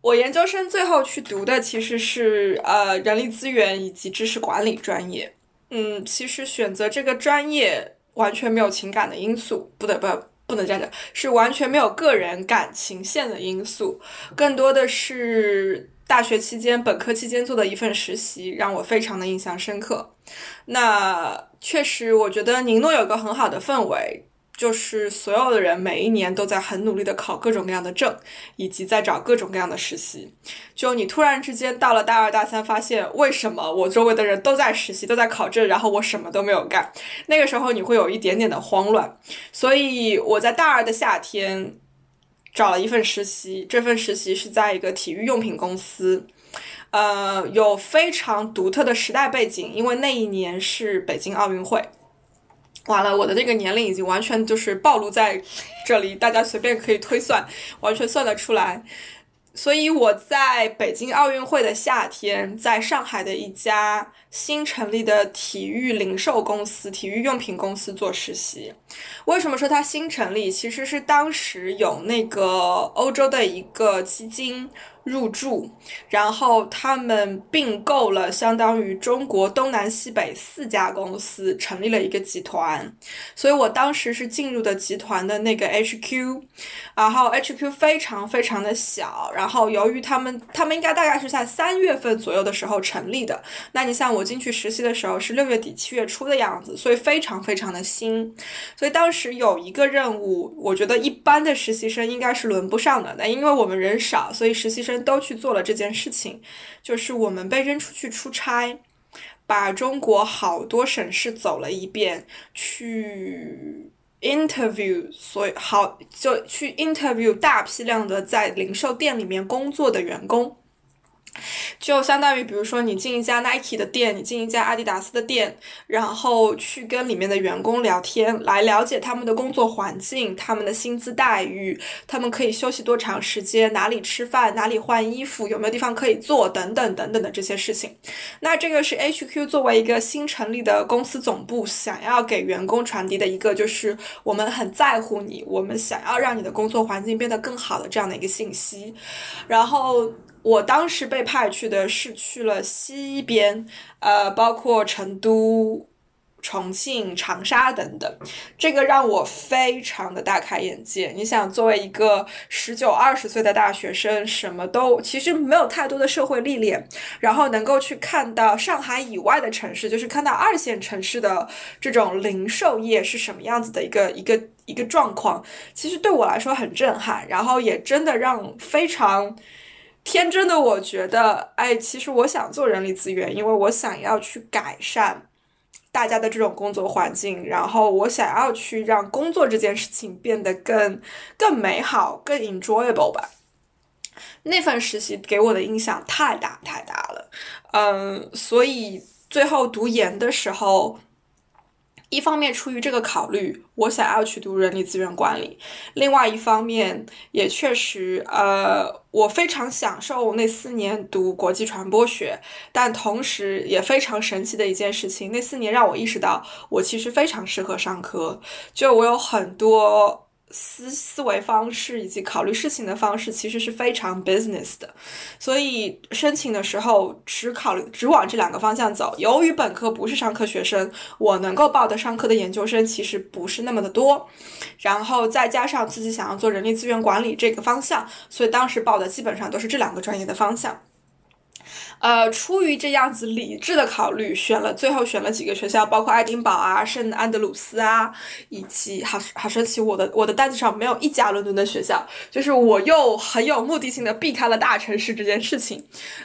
我研究生最后去读的其实是呃人力资源以及知识管理专业。嗯，其实选择这个专业。完全没有情感的因素，不对，不不能这样讲，是完全没有个人感情线的因素，更多的是大学期间、本科期间做的一份实习，让我非常的印象深刻。那确实，我觉得宁诺有个很好的氛围。就是所有的人每一年都在很努力的考各种各样的证，以及在找各种各样的实习。就你突然之间到了大二大三，发现为什么我周围的人都在实习，都在考证，然后我什么都没有干。那个时候你会有一点点的慌乱。所以我在大二的夏天找了一份实习，这份实习是在一个体育用品公司，呃，有非常独特的时代背景，因为那一年是北京奥运会。完了，我的这个年龄已经完全就是暴露在这里，大家随便可以推算，完全算得出来。所以我在北京奥运会的夏天，在上海的一家新成立的体育零售公司、体育用品公司做实习。为什么说它新成立？其实是当时有那个欧洲的一个基金。入驻，然后他们并购了相当于中国东南西北四家公司，成立了一个集团。所以我当时是进入的集团的那个 HQ，然后 HQ 非常非常的小。然后由于他们，他们应该大概是在三月份左右的时候成立的。那你像我进去实习的时候是六月底七月初的样子，所以非常非常的新。所以当时有一个任务，我觉得一般的实习生应该是轮不上的。那因为我们人少，所以实习生。都去做了这件事情，就是我们被扔出去出差，把中国好多省市走了一遍，去 interview，所好就去 interview 大批量的在零售店里面工作的员工。就相当于，比如说你进一家 Nike 的店，你进一家阿迪达斯的店，然后去跟里面的员工聊天，来了解他们的工作环境、他们的薪资待遇、他们可以休息多长时间、哪里吃饭、哪里换衣服、有没有地方可以坐等等等等的这些事情。那这个是 HQ 作为一个新成立的公司总部，想要给员工传递的一个，就是我们很在乎你，我们想要让你的工作环境变得更好的这样的一个信息，然后。我当时被派去的是去了西边，呃，包括成都、重庆、长沙等等，这个让我非常的大开眼界。你想，作为一个十九二十岁的大学生，什么都其实没有太多的社会历练，然后能够去看到上海以外的城市，就是看到二线城市的这种零售业是什么样子的一个一个一个状况，其实对我来说很震撼，然后也真的让非常。天真的我觉得，哎，其实我想做人力资源，因为我想要去改善大家的这种工作环境，然后我想要去让工作这件事情变得更更美好、更 enjoyable 吧。那份实习给我的印象太大太大了，嗯，所以最后读研的时候。一方面出于这个考虑，我想要去读人力资源管理；另外一方面，也确实，呃，我非常享受那四年读国际传播学。但同时，也非常神奇的一件事情，那四年让我意识到，我其实非常适合上课。就我有很多思思维方式以及考虑事情的方式其实是非常 business 的，所以申请的时候只考虑只往这两个方向走。由于本科不是商科学生，我能够报的商科的研究生其实不是那么的多，然后再加上自己想要做人力资源管理这个方向，所以当时报的基本上都是这两个专业的方向。呃，出于这样子理智的考虑，选了最后选了几个学校，包括爱丁堡啊、圣安德鲁斯啊，以及好好神奇，我的我的单子上没有一家伦敦的学校，就是我又很有目的性的避开了大城市这件事情，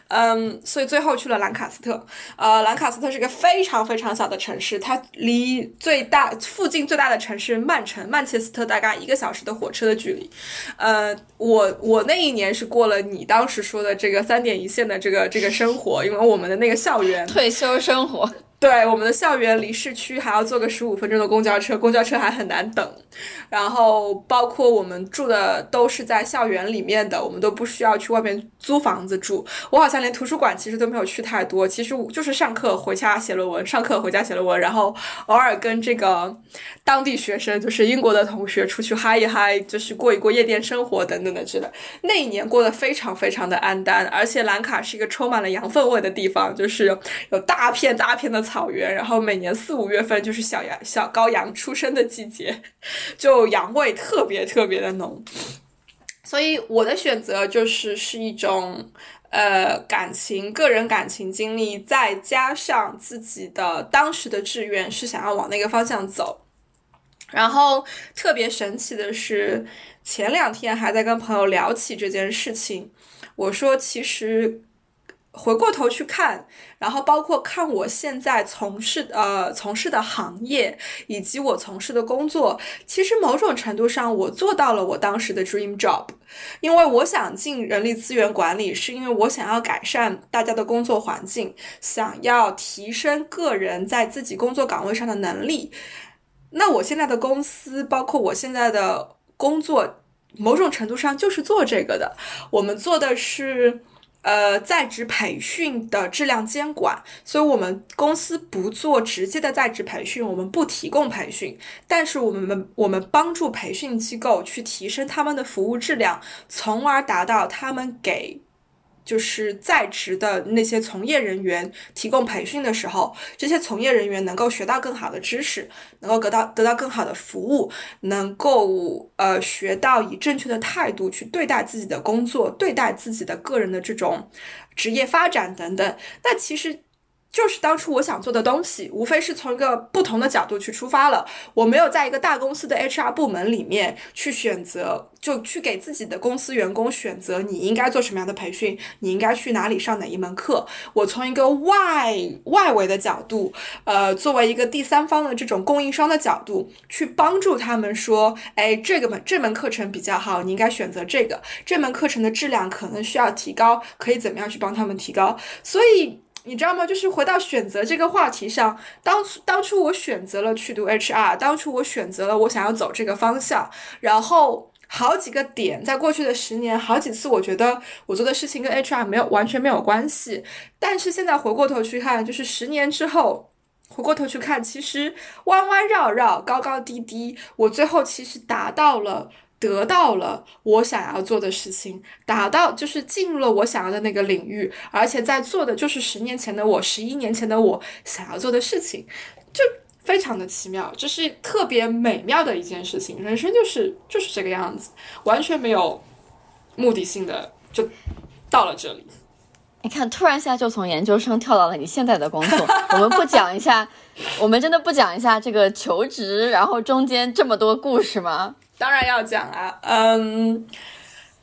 嗯，所以最后去了兰卡斯特。呃，兰卡斯特是个非常非常小的城市，它离最大附近最大的城市曼城曼彻斯特大概一个小时的火车的距离。呃，我我那一年是过了你当时说的这个三点一线的这个这个。生生活，因为我们的那个校园退休生活。对，我们的校园离市区还要坐个十五分钟的公交车，公交车还很难等。然后，包括我们住的都是在校园里面的，我们都不需要去外面租房子住。我好像连图书馆其实都没有去太多，其实就是上课回家写论文，上课回家写论文，然后偶尔跟这个当地学生，就是英国的同学出去嗨一嗨，就是过一过夜店生活等等的之类。那一年过得非常非常的安淡，而且兰卡是一个充满了羊粪味的地方，就是有大片大片的。草原，然后每年四五月份就是小羊、小羔羊出生的季节，就羊味特别特别的浓。所以我的选择就是是一种呃感情、个人感情经历，再加上自己的当时的志愿是想要往那个方向走。然后特别神奇的是，前两天还在跟朋友聊起这件事情，我说其实。回过头去看，然后包括看我现在从事呃从事的行业，以及我从事的工作，其实某种程度上我做到了我当时的 dream job，因为我想进人力资源管理，是因为我想要改善大家的工作环境，想要提升个人在自己工作岗位上的能力。那我现在的公司，包括我现在的工作，某种程度上就是做这个的。我们做的是。呃，在职培训的质量监管，所以我们公司不做直接的在职培训，我们不提供培训，但是我们我们帮助培训机构去提升他们的服务质量，从而达到他们给。就是在职的那些从业人员提供培训的时候，这些从业人员能够学到更好的知识，能够得到得到更好的服务，能够呃学到以正确的态度去对待自己的工作，对待自己的个人的这种职业发展等等。那其实。就是当初我想做的东西，无非是从一个不同的角度去出发了。我没有在一个大公司的 HR 部门里面去选择，就去给自己的公司员工选择你应该做什么样的培训，你应该去哪里上哪一门课。我从一个外外围的角度，呃，作为一个第三方的这种供应商的角度，去帮助他们说，哎，这个门这门课程比较好，你应该选择这个。这门课程的质量可能需要提高，可以怎么样去帮他们提高？所以。你知道吗？就是回到选择这个话题上，当初当初我选择了去读 HR，当初我选择了我想要走这个方向，然后好几个点，在过去的十年，好几次我觉得我做的事情跟 HR 没有完全没有关系，但是现在回过头去看，就是十年之后，回过头去看，其实弯弯绕绕，高高低低，我最后其实达到了。得到了我想要做的事情，达到就是进入了我想要的那个领域，而且在做的就是十年前的我，十一年前的我想要做的事情，就非常的奇妙，这是特别美妙的一件事情。人生就是就是这个样子，完全没有目的性的就到了这里。你看，突然一下就从研究生跳到了你现在的工作。我们不讲一下，我们真的不讲一下这个求职，然后中间这么多故事吗？当然要讲啊，嗯，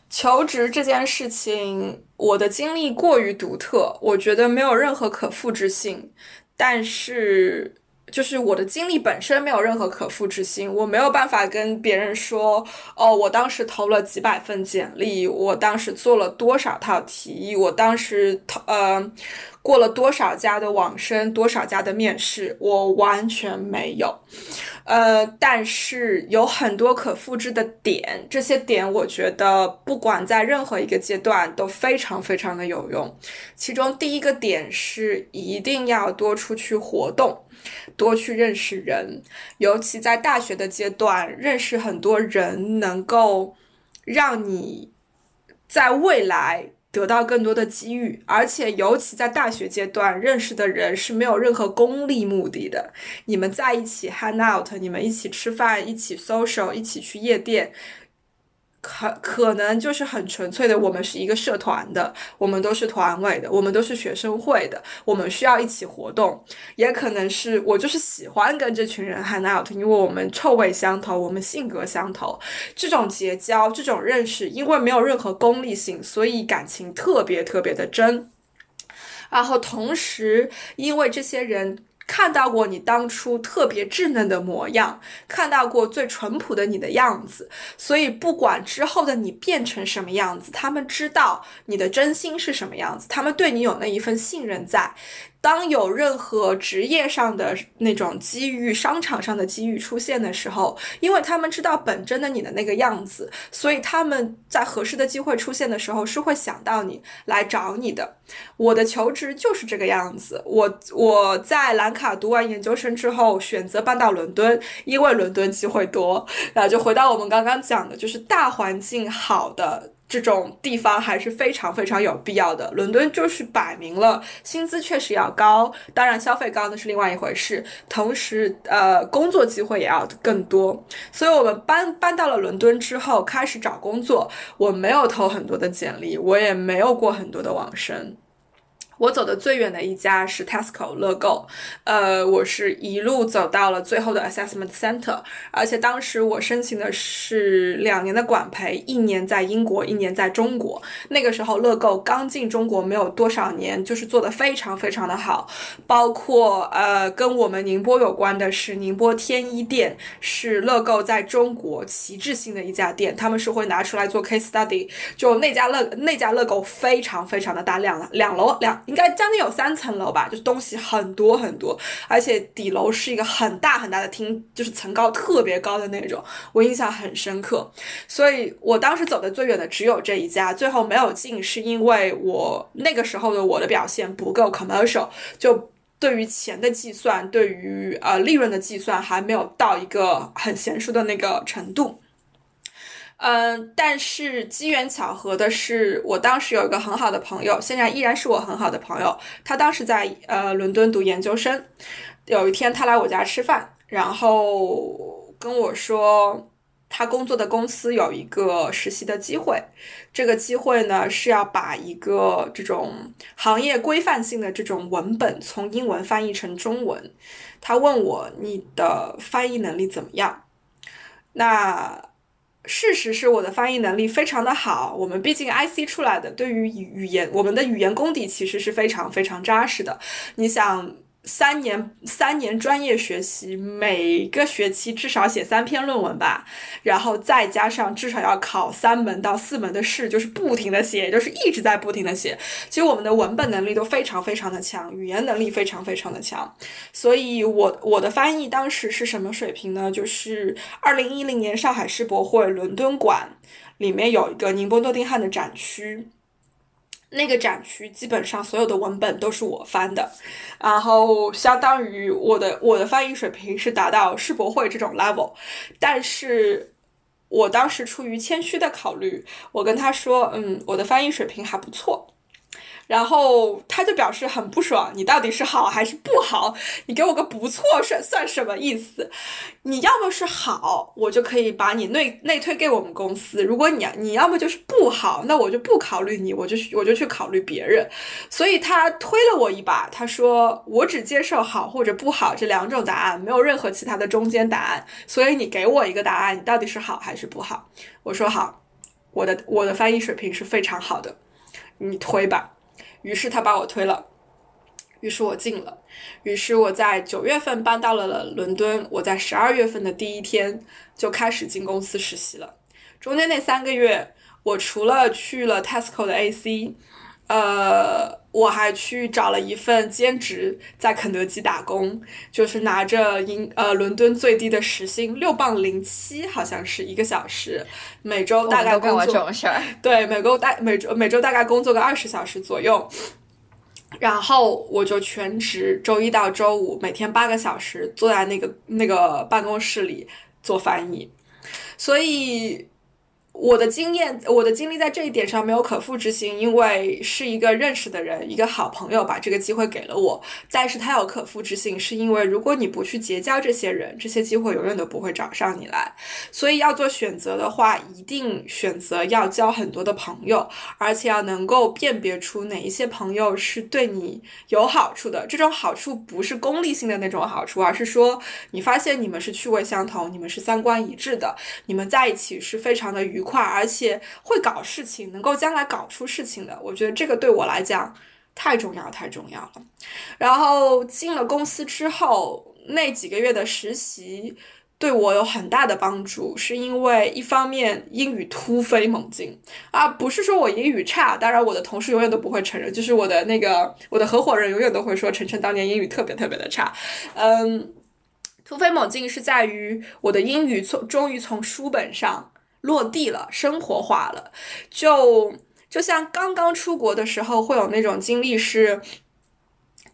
求职这件事情，我的经历过于独特，我觉得没有任何可复制性。但是，就是我的经历本身没有任何可复制性，我没有办法跟别人说，哦，我当时投了几百份简历，我当时做了多少套题，我当时投呃过了多少家的网申，多少家的面试，我完全没有。呃，但是有很多可复制的点，这些点我觉得不管在任何一个阶段都非常非常的有用。其中第一个点是一定要多出去活动。多去认识人，尤其在大学的阶段，认识很多人能够让你在未来。得到更多的机遇，而且尤其在大学阶段认识的人是没有任何功利目的的。你们在一起 hang out，你们一起吃饭，一起 social，一起去夜店。可可能就是很纯粹的，我们是一个社团的，我们都是团委的，我们都是学生会的，我们需要一起活动。也可能是我就是喜欢跟这群人 hang out，因为我们臭味相投，我们性格相投。这种结交，这种认识，因为没有任何功利性，所以感情特别特别的真。然后同时，因为这些人。看到过你当初特别稚嫩的模样，看到过最淳朴的你的样子，所以不管之后的你变成什么样子，他们知道你的真心是什么样子，他们对你有那一份信任在。当有任何职业上的那种机遇、商场上的机遇出现的时候，因为他们知道本真的你的那个样子，所以他们在合适的机会出现的时候是会想到你来找你的。我的求职就是这个样子。我我在兰卡读完研究生之后，选择搬到伦敦，因为伦敦机会多。然后就回到我们刚刚讲的，就是大环境好的。这种地方还是非常非常有必要的。伦敦就是摆明了薪资确实要高，当然消费高那是另外一回事。同时，呃，工作机会也要更多。所以我们搬搬到了伦敦之后，开始找工作。我没有投很多的简历，我也没有过很多的网申。我走的最远的一家是 Tesco 乐购，呃，我是一路走到了最后的 Assessment Center，而且当时我申请的是两年的管培，一年在英国，一年在中国。那个时候乐购刚进中国没有多少年，就是做的非常非常的好，包括呃跟我们宁波有关的是宁波天一店，是乐购在中国旗帜性的一家店，他们是会拿出来做 case study，就那家乐那家乐购非常非常的大，两两楼两。应该将近有三层楼吧，就是东西很多很多，而且底楼是一个很大很大的厅，就是层高特别高的那种，我印象很深刻。所以我当时走的最远的只有这一家，最后没有进，是因为我那个时候的我的表现不够 commercial，就对于钱的计算，对于呃利润的计算还没有到一个很娴熟的那个程度。嗯，但是机缘巧合的是，我当时有一个很好的朋友，现在依然是我很好的朋友。他当时在呃伦敦读研究生，有一天他来我家吃饭，然后跟我说，他工作的公司有一个实习的机会，这个机会呢是要把一个这种行业规范性的这种文本从英文翻译成中文。他问我你的翻译能力怎么样？那。事实是我的翻译能力非常的好，我们毕竟 IC 出来的，对于语语言，我们的语言功底其实是非常非常扎实的。你想。三年三年专业学习，每个学期至少写三篇论文吧，然后再加上至少要考三门到四门的试，就是不停的写，就是一直在不停的写。其实我们的文本能力都非常非常的强，语言能力非常非常的强。所以，我我的翻译当时是什么水平呢？就是二零一零年上海世博会伦敦馆里面有一个宁波诺丁汉的展区。那个展区基本上所有的文本都是我翻的，然后相当于我的我的翻译水平是达到世博会这种 level，但是我当时出于谦虚的考虑，我跟他说，嗯，我的翻译水平还不错。然后他就表示很不爽，你到底是好还是不好？你给我个不错算算什么意思？你要么是好，我就可以把你内内推给我们公司；如果你你要么就是不好，那我就不考虑你，我就我就去考虑别人。所以他推了我一把，他说我只接受好或者不好这两种答案，没有任何其他的中间答案。所以你给我一个答案，你到底是好还是不好？我说好，我的我的翻译水平是非常好的，你推吧。于是他把我推了，于是我进了，于是我在九月份搬到了伦敦，我在十二月份的第一天就开始进公司实习了。中间那三个月，我除了去了 Tesco 的 AC，呃，我还去找了一份兼职，在肯德基打工，就是拿着英呃伦敦最低的时薪六磅零七，好像是一个小时。每周大概工作，对，每周大每周每周大概工作个二十小时左右。然后我就全职，周一到周五每天八个小时坐在那个那个办公室里做翻译，所以。我的经验，我的经历在这一点上没有可复制性，因为是一个认识的人，一个好朋友把这个机会给了我。但是它有可复制性，是因为如果你不去结交这些人，这些机会永远都不会找上你来。所以要做选择的话，一定选择要交很多的朋友，而且要能够辨别出哪一些朋友是对你有好处的。这种好处不是功利性的那种好处，而是说你发现你们是趣味相同，你们是三观一致的，你们在一起是非常的愉。快，而且会搞事情，能够将来搞出事情的，我觉得这个对我来讲太重要，太重要了。然后进了公司之后，那几个月的实习对我有很大的帮助，是因为一方面英语突飞猛进啊，不是说我英语差，当然我的同事永远都不会承认，就是我的那个我的合伙人永远都会说晨晨当年英语特别特别的差，嗯，突飞猛进是在于我的英语从终于从书本上。落地了，生活化了，就就像刚刚出国的时候会有那种经历，是，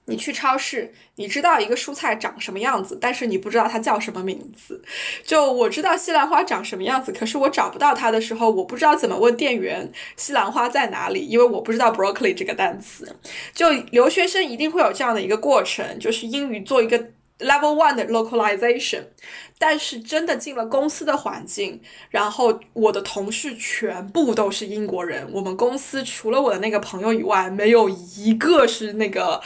你去超市，你知道一个蔬菜长什么样子，但是你不知道它叫什么名字。就我知道西兰花长什么样子，可是我找不到它的时候，我不知道怎么问店员西兰花在哪里，因为我不知道 broccoli 这个单词。就留学生一定会有这样的一个过程，就是英语做一个。Level one 的 localization，但是真的进了公司的环境，然后我的同事全部都是英国人，我们公司除了我的那个朋友以外，没有一个是那个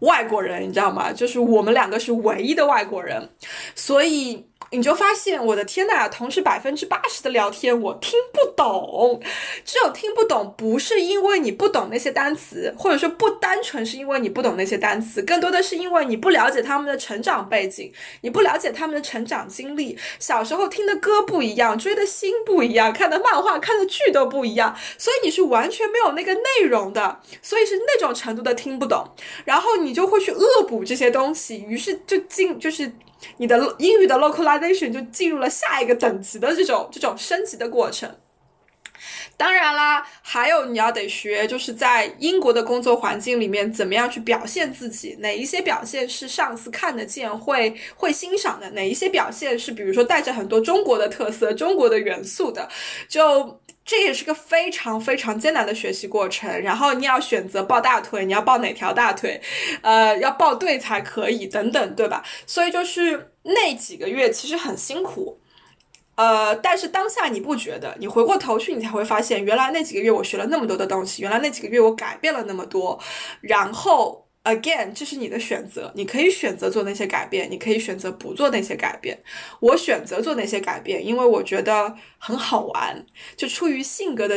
外国人，你知道吗？就是我们两个是唯一的外国人，所以。你就发现，我的天呐，同时百分之八十的聊天我听不懂，只有听不懂，不是因为你不懂那些单词，或者说不单纯是因为你不懂那些单词，更多的是因为你不了解他们的成长背景，你不了解他们的成长经历，小时候听的歌不一样，追的星不一样，看的漫画、看的剧都不一样，所以你是完全没有那个内容的，所以是那种程度的听不懂，然后你就会去恶补这些东西，于是就进就是。你的英语的 localization 就进入了下一个等级的这种这种升级的过程。当然啦，还有你要得学，就是在英国的工作环境里面，怎么样去表现自己？哪一些表现是上司看得见、会会欣赏的？哪一些表现是比如说带着很多中国的特色、中国的元素的？就。这也是个非常非常艰难的学习过程，然后你要选择抱大腿，你要抱哪条大腿，呃，要抱对才可以，等等，对吧？所以就是那几个月其实很辛苦，呃，但是当下你不觉得？你回过头去，你才会发现，原来那几个月我学了那么多的东西，原来那几个月我改变了那么多，然后。Again，这是你的选择，你可以选择做那些改变，你可以选择不做那些改变。我选择做那些改变，因为我觉得很好玩，就出于性格的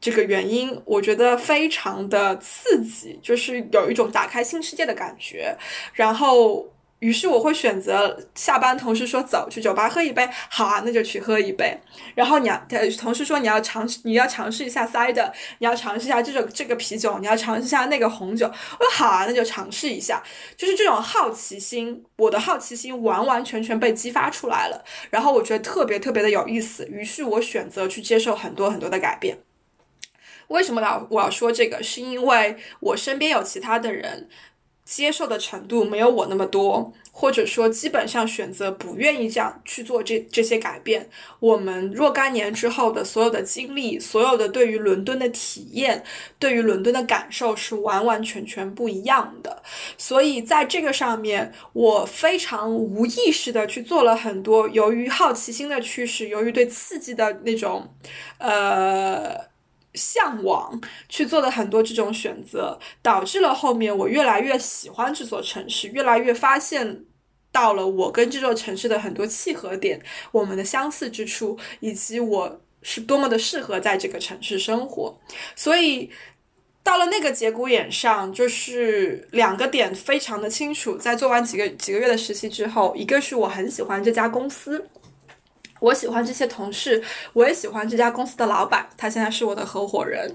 这个原因，我觉得非常的刺激，就是有一种打开新世界的感觉，然后。于是我会选择下班，同事说走去酒吧喝一杯，好啊，那就去喝一杯。然后你要，同事说你要尝试，你要尝试一下 cider，你要尝试一下这种这个啤酒，你要尝试一下那个红酒。我说好啊，那就尝试一下。就是这种好奇心，我的好奇心完完全全被激发出来了。然后我觉得特别特别的有意思，于是我选择去接受很多很多的改变。为什么要我要说这个？是因为我身边有其他的人。接受的程度没有我那么多，或者说基本上选择不愿意这样去做这这些改变。我们若干年之后的所有的经历，所有的对于伦敦的体验，对于伦敦的感受是完完全全不一样的。所以在这个上面，我非常无意识的去做了很多，由于好奇心的驱使，由于对刺激的那种，呃。向往去做的很多这种选择，导致了后面我越来越喜欢这座城市，越来越发现到了我跟这座城市的很多契合点，我们的相似之处，以及我是多么的适合在这个城市生活。所以到了那个节骨眼上，就是两个点非常的清楚。在做完几个几个月的实习之后，一个是我很喜欢这家公司。我喜欢这些同事，我也喜欢这家公司的老板，他现在是我的合伙人。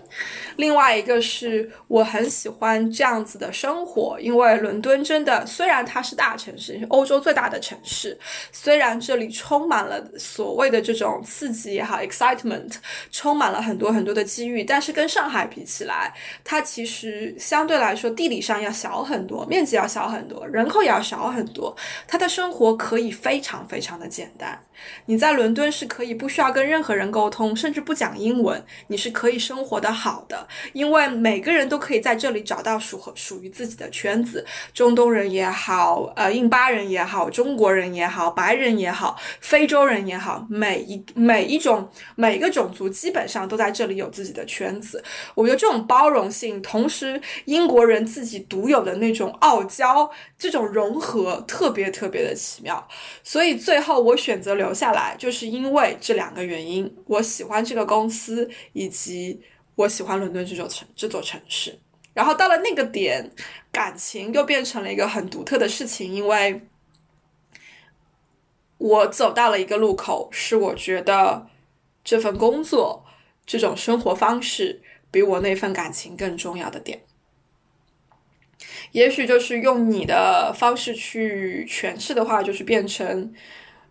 另外一个是我很喜欢这样子的生活，因为伦敦真的虽然它是大城市，欧洲最大的城市，虽然这里充满了所谓的这种刺激也好，excitement，充满了很多很多的机遇，但是跟上海比起来，它其实相对来说地理上要小很多，面积要小很多，人口也要少很多，它的生活可以非常非常的简单。你在伦敦是可以不需要跟任何人沟通，甚至不讲英文，你是可以生活的好的，因为每个人都可以在这里找到属和属于自己的圈子，中东人也好，呃，印巴人也好，中国人也好，白人也好，非洲人也好，每一每一种每个种族基本上都在这里有自己的圈子。我觉得这种包容性，同时英国人自己独有的那种傲娇，这种融合特别特别的奇妙，所以最后我选择。留下来就就是因为这两个原因，我喜欢这个公司，以及我喜欢伦敦这座城这座城市。然后到了那个点，感情又变成了一个很独特的事情，因为我走到了一个路口，是我觉得这份工作、这种生活方式比我那份感情更重要的点。也许就是用你的方式去诠释的话，就是变成。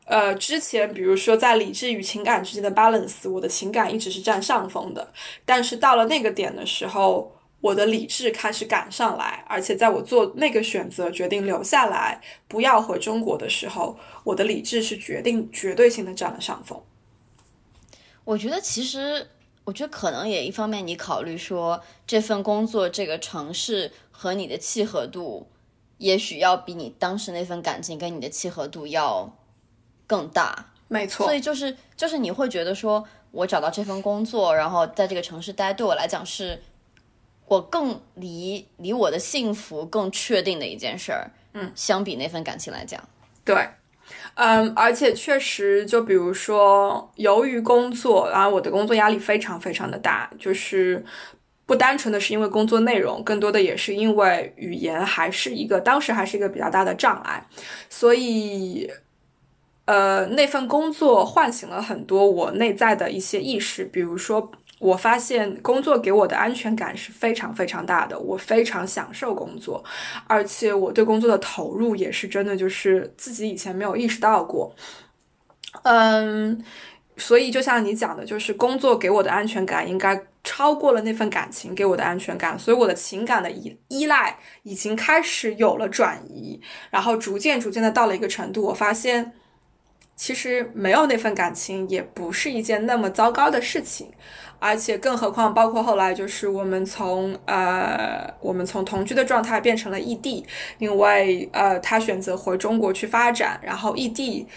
呃，之前比如说在理智与情感之间的 balance，我的情感一直是占上风的。但是到了那个点的时候，我的理智开始赶上来，而且在我做那个选择，决定留下来，不要回中国的时候，我的理智是决定绝对性的占了上风。我觉得其实，我觉得可能也一方面，你考虑说这份工作、这个城市和你的契合度，也许要比你当时那份感情跟你的契合度要。更大，没错。所以就是就是你会觉得说，我找到这份工作，然后在这个城市待，对我来讲是，我更离离我的幸福更确定的一件事儿。嗯，相比那份感情来讲，对，嗯，而且确实，就比如说，由于工作，然后我的工作压力非常非常的大，就是不单纯的是因为工作内容，更多的也是因为语言还是一个当时还是一个比较大的障碍，所以。呃，那份工作唤醒了很多我内在的一些意识，比如说，我发现工作给我的安全感是非常非常大的，我非常享受工作，而且我对工作的投入也是真的，就是自己以前没有意识到过。嗯，所以就像你讲的，就是工作给我的安全感应该超过了那份感情给我的安全感，所以我的情感的依依赖已经开始有了转移，然后逐渐逐渐的到了一个程度，我发现。其实没有那份感情也不是一件那么糟糕的事情，而且更何况包括后来就是我们从呃我们从同居的状态变成了异地，因为呃他选择回中国去发展，然后异地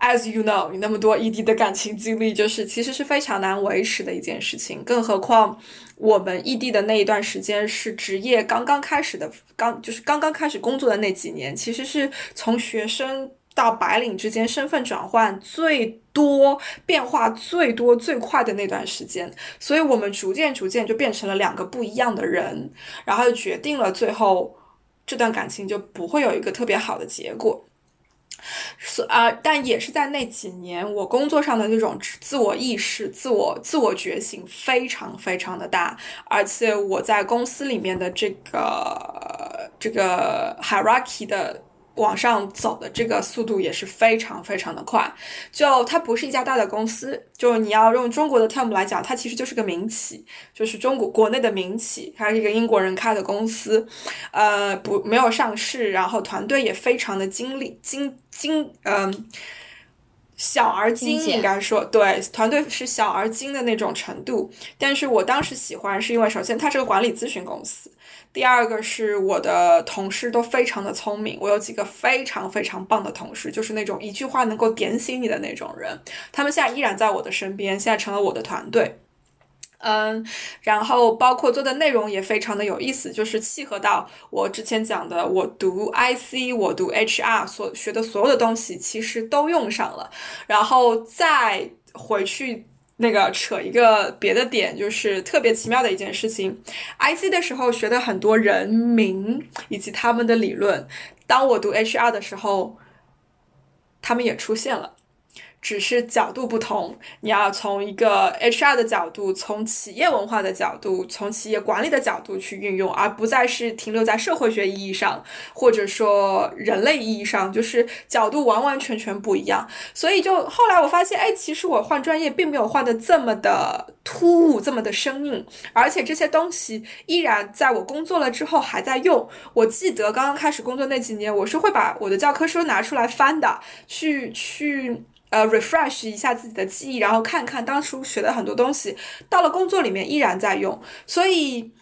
，as you know，你那么多异地的感情经历，就是其实是非常难维持的一件事情，更何况我们异地的那一段时间是职业刚刚开始的，刚就是刚刚开始工作的那几年，其实是从学生。到白领之间身份转换最多、变化最多、最快的那段时间，所以我们逐渐逐渐就变成了两个不一样的人，然后决定了最后这段感情就不会有一个特别好的结果。所啊，但也是在那几年，我工作上的那种自我意识、自我自我觉醒非常非常的大，而且我在公司里面的这个这个 hierarchy 的。往上走的这个速度也是非常非常的快，就它不是一家大的公司，就你要用中国的 term 来讲，它其实就是个民企，就是中国国内的民企，它是一个英国人开的公司，呃，不没有上市，然后团队也非常的精力精精，嗯，小而精，应该说对，团队是小而精的那种程度。但是我当时喜欢是因为首先它是个管理咨询公司。第二个是我的同事都非常的聪明，我有几个非常非常棒的同事，就是那种一句话能够点醒你的那种人。他们现在依然在我的身边，现在成了我的团队。嗯，然后包括做的内容也非常的有意思，就是契合到我之前讲的，我读 IC，我读 HR 所学的所有的东西，其实都用上了。然后再回去。那个扯一个别的点，就是特别奇妙的一件事情。IC 的时候学的很多人名以及他们的理论，当我读 HR 的时候，他们也出现了。只是角度不同，你要从一个 HR 的角度，从企业文化的角度，从企业管理的角度去运用，而不再是停留在社会学意义上，或者说人类意义上，就是角度完完全全不一样。所以就后来我发现，哎，其实我换专业并没有换的这么的突兀，这么的生硬，而且这些东西依然在我工作了之后还在用。我记得刚刚开始工作那几年，我是会把我的教科书拿出来翻的，去去。呃，refresh 一下自己的记忆，然后看看当初学的很多东西，到了工作里面依然在用。所以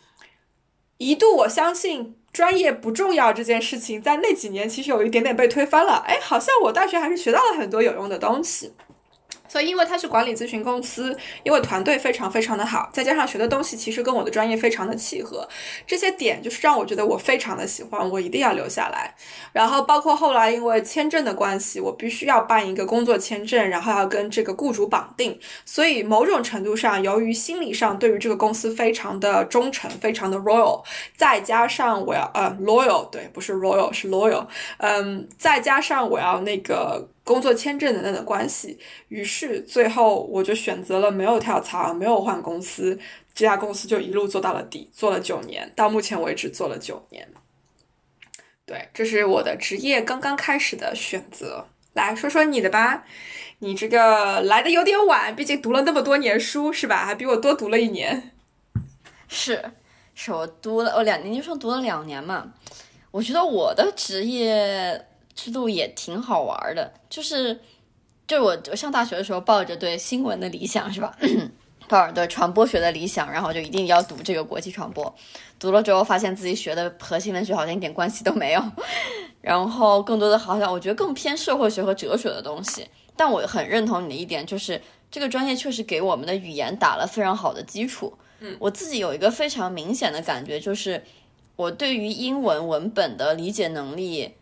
一度我相信专业不重要这件事情，在那几年其实有一点点被推翻了。哎，好像我大学还是学到了很多有用的东西。所以，因为他是管理咨询公司，因为团队非常非常的好，再加上学的东西其实跟我的专业非常的契合，这些点就是让我觉得我非常的喜欢，我一定要留下来。然后，包括后来因为签证的关系，我必须要办一个工作签证，然后要跟这个雇主绑定。所以，某种程度上，由于心理上对于这个公司非常的忠诚，非常的 royal，再加上我要呃 loyal，对，不是 royal，是 loyal，嗯，再加上我要那个。工作签证等等的关系，于是最后我就选择了没有跳槽，没有换公司，这家公司就一路做到了底，做了九年，到目前为止做了九年。对，这是我的职业刚刚开始的选择。来说说你的吧，你这个来的有点晚，毕竟读了那么多年书，是吧？还比我多读了一年。是，是我读了我两年，就说读了两年嘛。我觉得我的职业。制度也挺好玩的，就是，就我我上大学的时候抱着对新闻的理想是吧，抱着对传播学的理想，然后就一定要读这个国际传播，读了之后发现自己学的和新闻学好像一点关系都没有，然后更多的好像我觉得更偏社会学和哲学的东西，但我很认同你的一点，就是这个专业确实给我们的语言打了非常好的基础。嗯，我自己有一个非常明显的感觉，就是我对于英文文本的理解能力。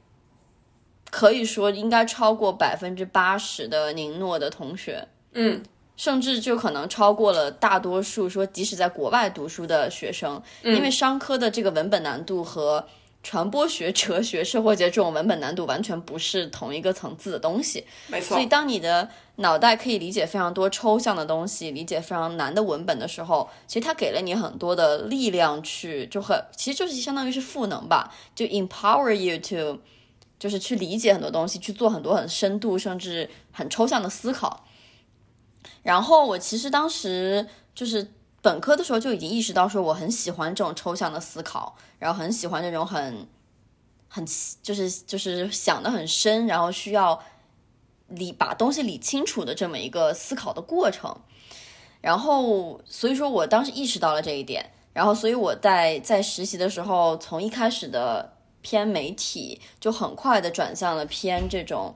可以说应该超过百分之八十的宁诺的同学，嗯，甚至就可能超过了大多数说即使在国外读书的学生，因为商科的这个文本难度和传播学、哲学、社会学这种文本难度完全不是同一个层次的东西，没错。所以当你的脑袋可以理解非常多抽象的东西，理解非常难的文本的时候，其实它给了你很多的力量去，就很其实就是相当于是赋能吧，就 empower you to。就是去理解很多东西，去做很多很深度甚至很抽象的思考。然后我其实当时就是本科的时候就已经意识到，说我很喜欢这种抽象的思考，然后很喜欢这种很很就是就是想的很深，然后需要理把东西理清楚的这么一个思考的过程。然后所以说我当时意识到了这一点，然后所以我在在实习的时候，从一开始的。偏媒体就很快的转向了偏这种，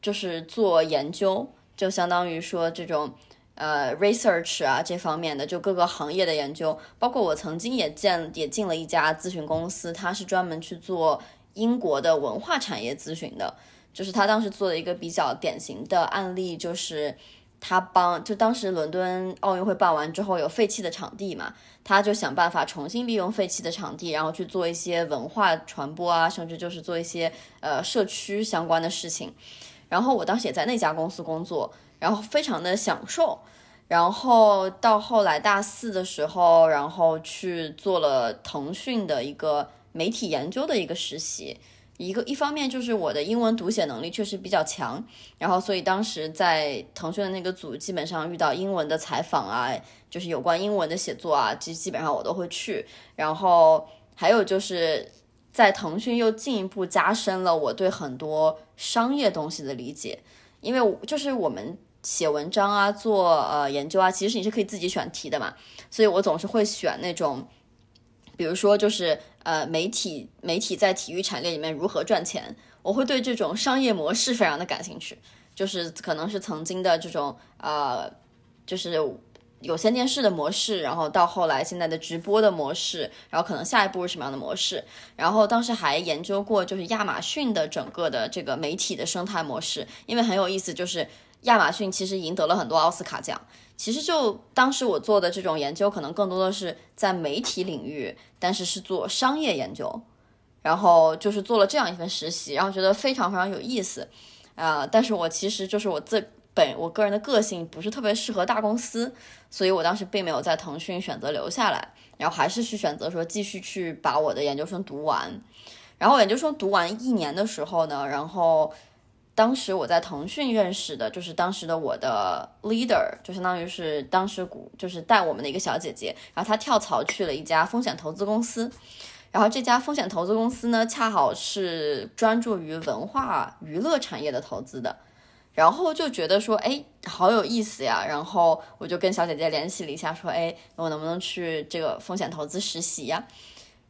就是做研究，就相当于说这种呃 research 啊这方面的，就各个行业的研究。包括我曾经也建也进了一家咨询公司，它是专门去做英国的文化产业咨询的。就是他当时做的一个比较典型的案例，就是他帮就当时伦敦奥运会办完之后有废弃的场地嘛。他就想办法重新利用废弃的场地，然后去做一些文化传播啊，甚至就是做一些呃社区相关的事情。然后我当时也在那家公司工作，然后非常的享受。然后到后来大四的时候，然后去做了腾讯的一个媒体研究的一个实习。一个一方面就是我的英文读写能力确实比较强，然后所以当时在腾讯的那个组，基本上遇到英文的采访啊，就是有关英文的写作啊，基基本上我都会去。然后还有就是在腾讯又进一步加深了我对很多商业东西的理解，因为就是我们写文章啊，做呃研究啊，其实你是可以自己选题的嘛，所以我总是会选那种。比如说，就是呃，媒体媒体在体育产业里面如何赚钱，我会对这种商业模式非常的感兴趣。就是可能是曾经的这种呃，就是有线电视的模式，然后到后来现在的直播的模式，然后可能下一步是什么样的模式。然后当时还研究过，就是亚马逊的整个的这个媒体的生态模式，因为很有意思，就是亚马逊其实赢得了很多奥斯卡奖。其实就当时我做的这种研究，可能更多的是在媒体领域，但是是做商业研究，然后就是做了这样一份实习，然后觉得非常非常有意思，啊！但是我其实就是我自本我个人的个性不是特别适合大公司，所以我当时并没有在腾讯选择留下来，然后还是去选择说继续去把我的研究生读完。然后研究生读完一年的时候呢，然后当时我在腾讯认识的就是当时的我的 leader，就相当于是当时股就是带我们的一个小姐姐，然后她跳槽去了一家风险投资公司。然后这家风险投资公司呢，恰好是专注于文化娱乐产业的投资的，然后就觉得说，哎，好有意思呀。然后我就跟小姐姐联系了一下，说，哎，我能不能去这个风险投资实习呀？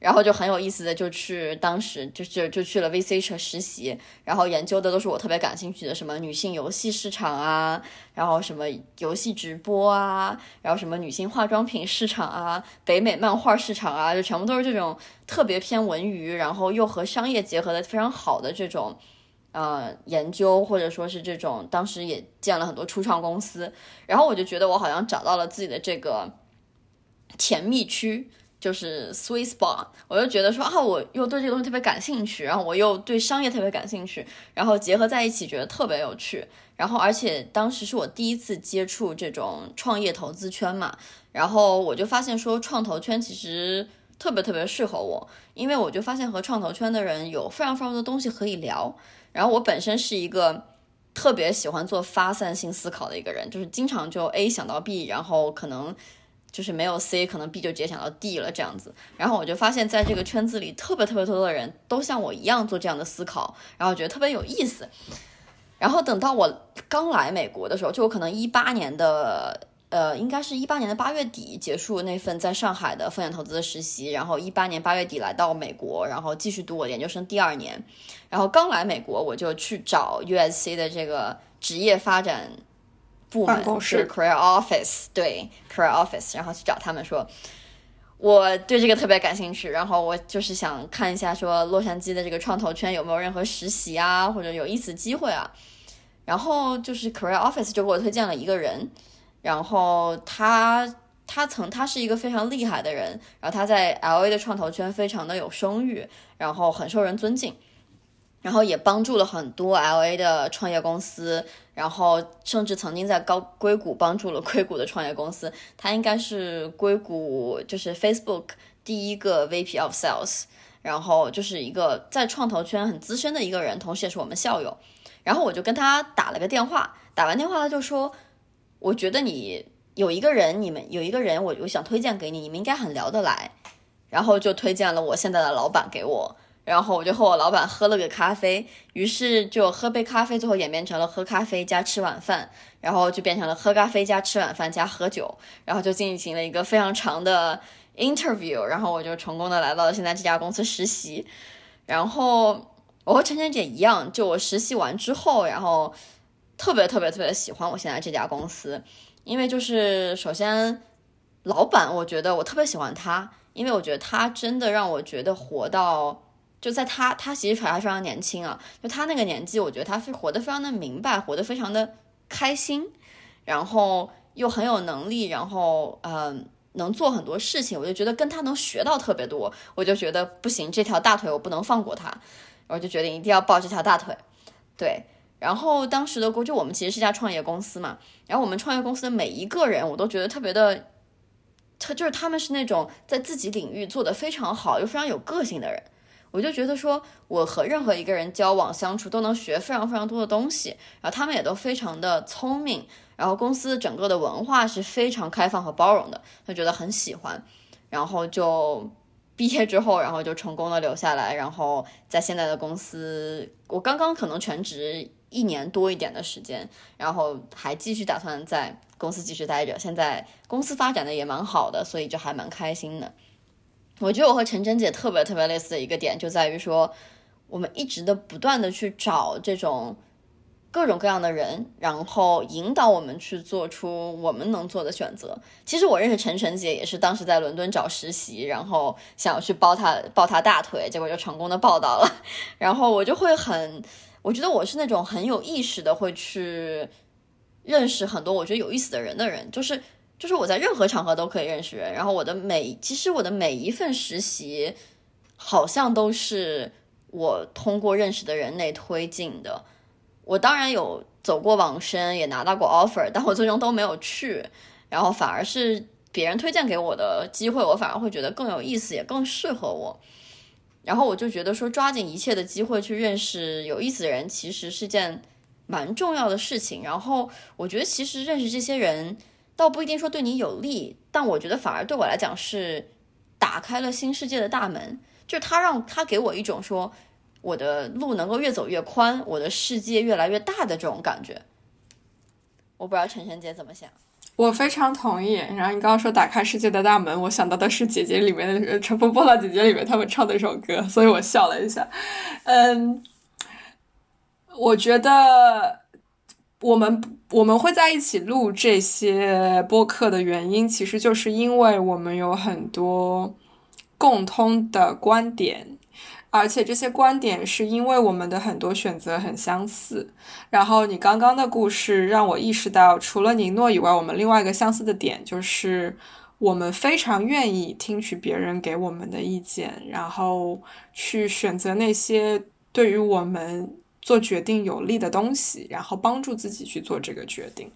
然后就很有意思的就去，当时就就就去了 VC 车实习，然后研究的都是我特别感兴趣的，什么女性游戏市场啊，然后什么游戏直播啊，然后什么女性化妆品市场啊，北美漫画市场啊，就全部都是这种特别偏文娱，然后又和商业结合的非常好的这种呃研究，或者说是这种当时也建了很多初创公司，然后我就觉得我好像找到了自己的这个甜蜜区。就是 Sweet Spot，我就觉得说啊，我又对这个东西特别感兴趣，然后我又对商业特别感兴趣，然后结合在一起觉得特别有趣。然后而且当时是我第一次接触这种创业投资圈嘛，然后我就发现说创投圈其实特别特别适合我，因为我就发现和创投圈的人有非常非常多东西可以聊。然后我本身是一个特别喜欢做发散性思考的一个人，就是经常就 A 想到 B，然后可能。就是没有 C，可能 B 就直接想到 D 了这样子，然后我就发现，在这个圈子里，特别特别多的人都像我一样做这样的思考，然后觉得特别有意思。然后等到我刚来美国的时候，就我可能一八年的，呃，应该是一八年的八月底结束那份在上海的风险投资的实习，然后一八年八月底来到美国，然后继续读我研究生第二年。然后刚来美国，我就去找 USC 的这个职业发展。部门是 career office，对 career office，然后去找他们说，我对这个特别感兴趣，然后我就是想看一下说洛杉矶的这个创投圈有没有任何实习啊或者有意思机会啊，然后就是 career office 就给我推荐了一个人，然后他他曾他是一个非常厉害的人，然后他在 LA 的创投圈非常的有声誉，然后很受人尊敬。然后也帮助了很多 L A 的创业公司，然后甚至曾经在高硅谷帮助了硅谷的创业公司。他应该是硅谷就是 Facebook 第一个 VP of Sales，然后就是一个在创投圈很资深的一个人，同时也是我们校友。然后我就跟他打了个电话，打完电话他就说：“我觉得你有一个人，你们有一个人，我我想推荐给你，你们应该很聊得来。”然后就推荐了我现在的老板给我。然后我就和我老板喝了个咖啡，于是就喝杯咖啡，最后演变成了喝咖啡加吃晚饭，然后就变成了喝咖啡加吃晚饭加喝酒，然后就进行了一个非常长的 interview，然后我就成功的来到了现在这家公司实习。然后我和晨晨姐一样，就我实习完之后，然后特别特别特别喜欢我现在这家公司，因为就是首先老板，我觉得我特别喜欢他，因为我觉得他真的让我觉得活到。就在他，他其实还非常年轻啊。就他那个年纪，我觉得他是活得非常的明白，活得非常的开心，然后又很有能力，然后嗯，能做很多事情。我就觉得跟他能学到特别多，我就觉得不行，这条大腿我不能放过他，我就决定一定要抱这条大腿。对，然后当时的估就我们其实是家创业公司嘛，然后我们创业公司的每一个人，我都觉得特别的，他就是他们是那种在自己领域做得非常好又非常有个性的人。我就觉得说，我和任何一个人交往相处都能学非常非常多的东西，然后他们也都非常的聪明，然后公司整个的文化是非常开放和包容的，就觉得很喜欢，然后就毕业之后，然后就成功的留下来，然后在现在的公司，我刚刚可能全职一年多一点的时间，然后还继续打算在公司继续待着，现在公司发展的也蛮好的，所以就还蛮开心的。我觉得我和陈真姐特别特别类似的一个点，就在于说，我们一直的不断的去找这种各种各样的人，然后引导我们去做出我们能做的选择。其实我认识陈晨姐也是当时在伦敦找实习，然后想要去抱她抱她大腿，结果就成功的抱到了。然后我就会很，我觉得我是那种很有意识的会去认识很多我觉得有意思的人的人，就是。就是我在任何场合都可以认识人，然后我的每其实我的每一份实习，好像都是我通过认识的人内推进的，我当然有走过网申，也拿到过 offer，但我最终都没有去，然后反而是别人推荐给我的机会，我反而会觉得更有意思，也更适合我。然后我就觉得说，抓紧一切的机会去认识有意思的人，其实是件蛮重要的事情。然后我觉得，其实认识这些人，倒不一定说对你有利，但我觉得反而对我来讲是打开了新世界的大门。就是他让他给我一种说。我的路能够越走越宽，我的世界越来越大的这种感觉，我不知道陈晨姐怎么想。我非常同意。然后你刚刚说打开世界的大门，我想到的是《姐姐》里面的《乘风破浪姐姐》里面他们唱的一首歌，所以我笑了一下。嗯，我觉得我们我们会在一起录这些播客的原因，其实就是因为我们有很多共通的观点。而且这些观点是因为我们的很多选择很相似。然后你刚刚的故事让我意识到，除了宁诺以外，我们另外一个相似的点就是我们非常愿意听取别人给我们的意见，然后去选择那些对于我们做决定有利的东西，然后帮助自己去做这个决定。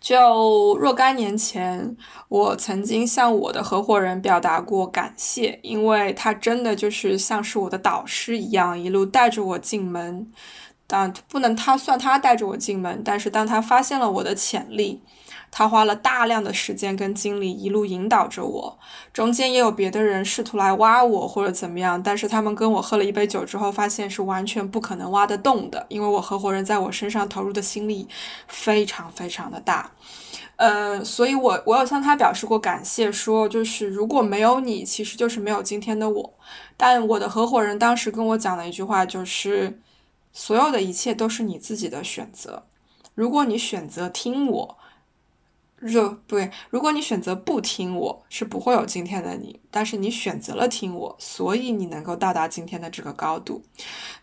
就若干年前，我曾经向我的合伙人表达过感谢，因为他真的就是像是我的导师一样，一路带着我进门。但不能他算他带着我进门，但是当他发现了我的潜力。他花了大量的时间跟精力，一路引导着我。中间也有别的人试图来挖我或者怎么样，但是他们跟我喝了一杯酒之后，发现是完全不可能挖得动的，因为我合伙人在我身上投入的心力非常非常的大。呃，所以我我有向他表示过感谢，说就是如果没有你，其实就是没有今天的我。但我的合伙人当时跟我讲的一句话就是，所有的一切都是你自己的选择，如果你选择听我。就对，如果你选择不听我，是不会有今天的你。但是你选择了听我，所以你能够到达今天的这个高度。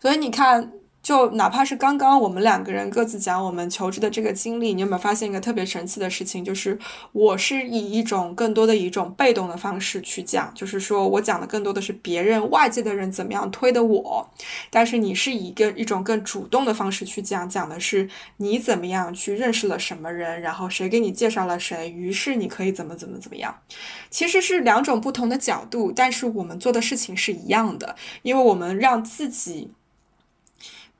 所以你看。就哪怕是刚刚我们两个人各自讲我们求职的这个经历，你有没有发现一个特别神奇的事情？就是我是以一种更多的一种被动的方式去讲，就是说我讲的更多的是别人外界的人怎么样推的我，但是你是以一个一种更主动的方式去讲，讲的是你怎么样去认识了什么人，然后谁给你介绍了谁，于是你可以怎么怎么怎么样。其实是两种不同的角度，但是我们做的事情是一样的，因为我们让自己。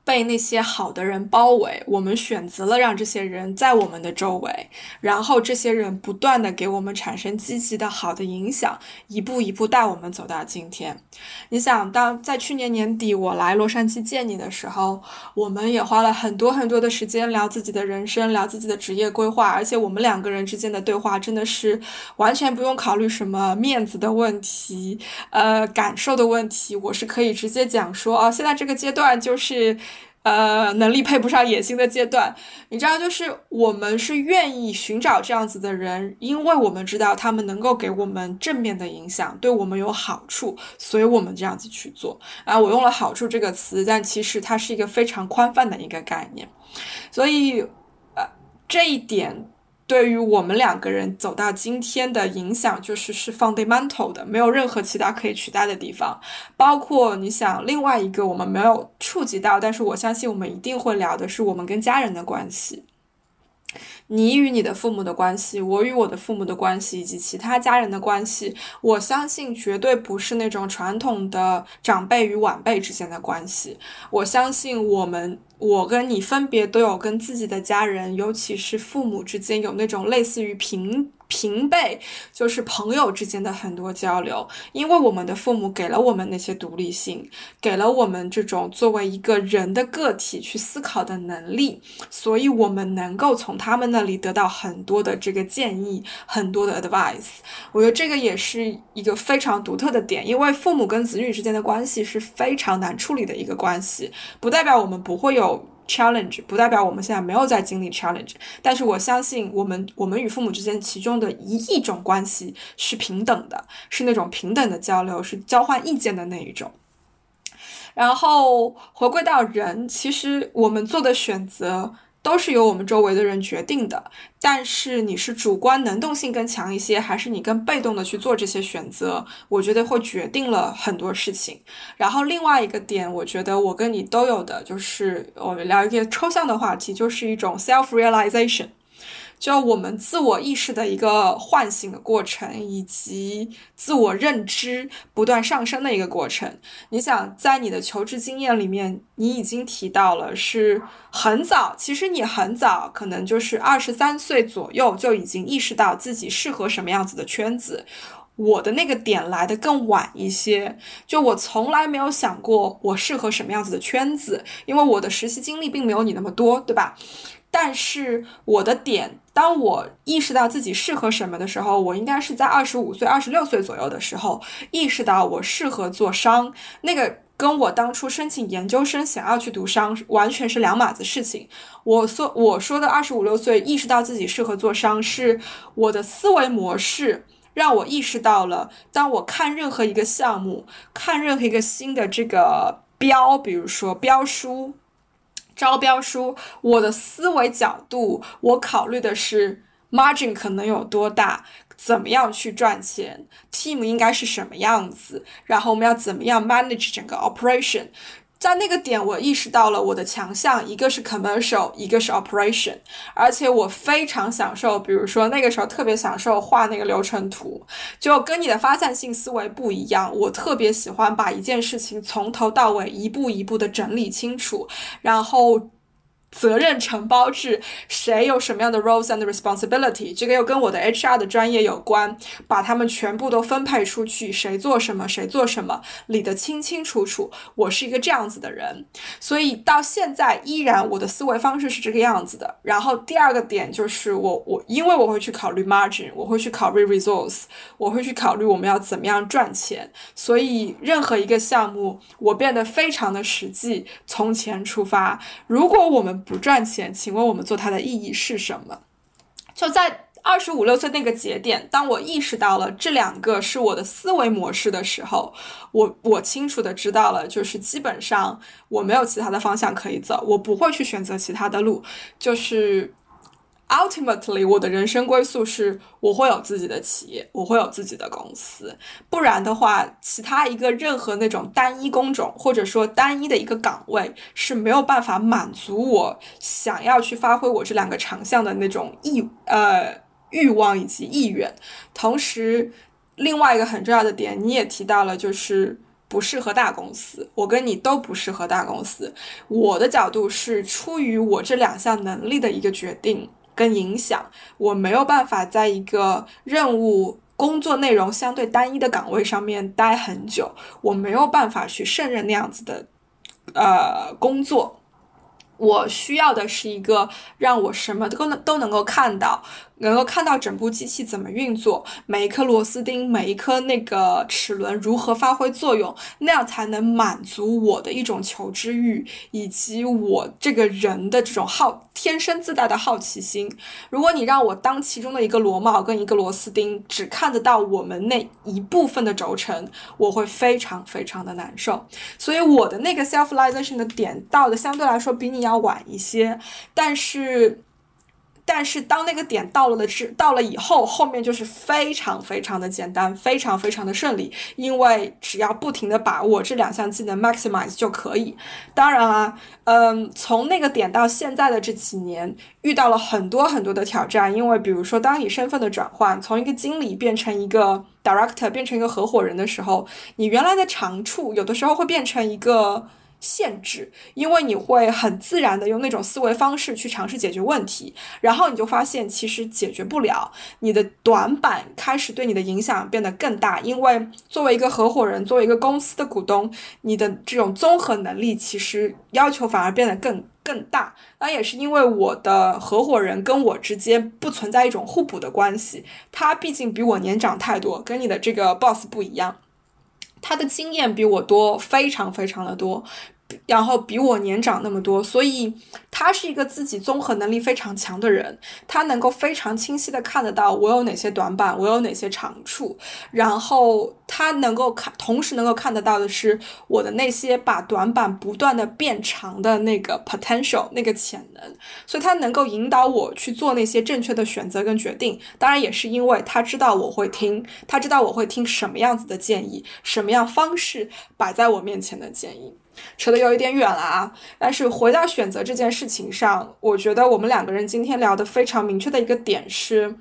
被那些好的人包围，我们选择了让这些人在我们的周围，然后这些人不断的给我们产生积极的好的影响，一步一步带我们走到今天。你想，当在去年年底我来洛杉矶见你的时候，我们也花了很多很多的时间聊自己的人生，聊自己的职业规划，而且我们两个人之间的对话真的是完全不用考虑什么面子的问题，呃，感受的问题，我是可以直接讲说，哦，现在这个阶段就是。呃，能力配不上野心的阶段，你知道，就是我们是愿意寻找这样子的人，因为我们知道他们能够给我们正面的影响，对我们有好处，所以我们这样子去做。啊，我用了“好处”这个词，但其实它是一个非常宽泛的一个概念，所以，呃，这一点。对于我们两个人走到今天的影响，就是是 fundamental 的，没有任何其他可以取代的地方。包括你想另外一个我们没有触及到，但是我相信我们一定会聊的是我们跟家人的关系。你与你的父母的关系，我与我的父母的关系，以及其他家人的关系，我相信绝对不是那种传统的长辈与晚辈之间的关系。我相信我们。我跟你分别都有跟自己的家人，尤其是父母之间有那种类似于平平辈，就是朋友之间的很多交流。因为我们的父母给了我们那些独立性，给了我们这种作为一个人的个体去思考的能力，所以我们能够从他们那里得到很多的这个建议，很多的 advice。我觉得这个也是一个非常独特的点，因为父母跟子女之间的关系是非常难处理的一个关系，不代表我们不会有。Challenge 不代表我们现在没有在经历 challenge，但是我相信我们我们与父母之间其中的一亿种关系是平等的，是那种平等的交流，是交换意见的那一种。然后回归到人，其实我们做的选择都是由我们周围的人决定的，但是你是主观能动性更强一些，还是你更被动的去做这些选择？我觉得会决定了很多事情。然后另外一个点，我觉得我跟你都有的，就是我们聊一个抽象的话题，就是一种 self realization。就我们自我意识的一个唤醒的过程，以及自我认知不断上升的一个过程。你想，在你的求职经验里面，你已经提到了是很早，其实你很早，可能就是二十三岁左右就已经意识到自己适合什么样子的圈子。我的那个点来的更晚一些，就我从来没有想过我适合什么样子的圈子，因为我的实习经历并没有你那么多，对吧？但是我的点，当我意识到自己适合什么的时候，我应该是在二十五岁、二十六岁左右的时候，意识到我适合做商。那个跟我当初申请研究生想要去读商完全是两码子事情。我说我说的二十五六岁意识到自己适合做商，是我的思维模式让我意识到了，当我看任何一个项目，看任何一个新的这个标，比如说标书。招标书，我的思维角度，我考虑的是 margin 可能有多大，怎么样去赚钱，team 应该是什么样子，然后我们要怎么样 manage 整个 operation。在那个点，我意识到了我的强项，一个是 commercial，一个是 operation，而且我非常享受，比如说那个时候特别享受画那个流程图，就跟你的发散性思维不一样，我特别喜欢把一件事情从头到尾一步一步的整理清楚，然后。责任承包制，谁有什么样的 roles and responsibility，这个又跟我的 HR 的专业有关，把他们全部都分配出去，谁做什么，谁做什么，理得清清楚楚。我是一个这样子的人，所以到现在依然我的思维方式是这个样子的。然后第二个点就是我我因为我会去考虑 margin，我会去考虑 resource，我会去考虑我们要怎么样赚钱，所以任何一个项目我变得非常的实际，从钱出发。如果我们不赚钱，请问我们做它的意义是什么？就在二十五六岁那个节点，当我意识到了这两个是我的思维模式的时候，我我清楚的知道了，就是基本上我没有其他的方向可以走，我不会去选择其他的路，就是。Ultimately，我的人生归宿是我会有自己的企业，我会有自己的公司。不然的话，其他一个任何那种单一工种或者说单一的一个岗位是没有办法满足我想要去发挥我这两个长项的那种意呃欲望以及意愿。同时，另外一个很重要的点，你也提到了，就是不适合大公司。我跟你都不适合大公司。我的角度是出于我这两项能力的一个决定。跟影响，我没有办法在一个任务工作内容相对单一的岗位上面待很久，我没有办法去胜任那样子的，呃，工作。我需要的是一个让我什么都能都能够看到。能够看到整部机器怎么运作，每一颗螺丝钉，每一颗那个齿轮如何发挥作用，那样才能满足我的一种求知欲，以及我这个人的这种好天生自带的好奇心。如果你让我当其中的一个螺帽跟一个螺丝钉，只看得到我们那一部分的轴承，我会非常非常的难受。所以我的那个 selfization 的点到的相对来说比你要晚一些，但是。但是当那个点到了的是到了以后，后面就是非常非常的简单，非常非常的顺利，因为只要不停的把握这两项技能 maximize 就可以。当然啊，嗯，从那个点到现在的这几年，遇到了很多很多的挑战，因为比如说，当你身份的转换，从一个经理变成一个 director，变成一个合伙人的时候，你原来的长处有的时候会变成一个。限制，因为你会很自然的用那种思维方式去尝试解决问题，然后你就发现其实解决不了，你的短板开始对你的影响变得更大。因为作为一个合伙人，作为一个公司的股东，你的这种综合能力其实要求反而变得更更大。那也是因为我的合伙人跟我之间不存在一种互补的关系，他毕竟比我年长太多，跟你的这个 boss 不一样。他的经验比我多，非常非常的多，然后比我年长那么多，所以他是一个自己综合能力非常强的人，他能够非常清晰的看得到我有哪些短板，我有哪些长处，然后他能够看，同时能够看得到的是我的那些把短板不断的变长的那个 potential 那个潜能，所以他能够引导我去做那些正确的选择跟决定。当然也是因为他知道我会听，他知道我会听什么样子的建议，什么样方式摆在我面前的建议。扯得有一点远了啊，但是回到选择这件事情上，我觉得我们两个人今天聊的非常明确的一个点是，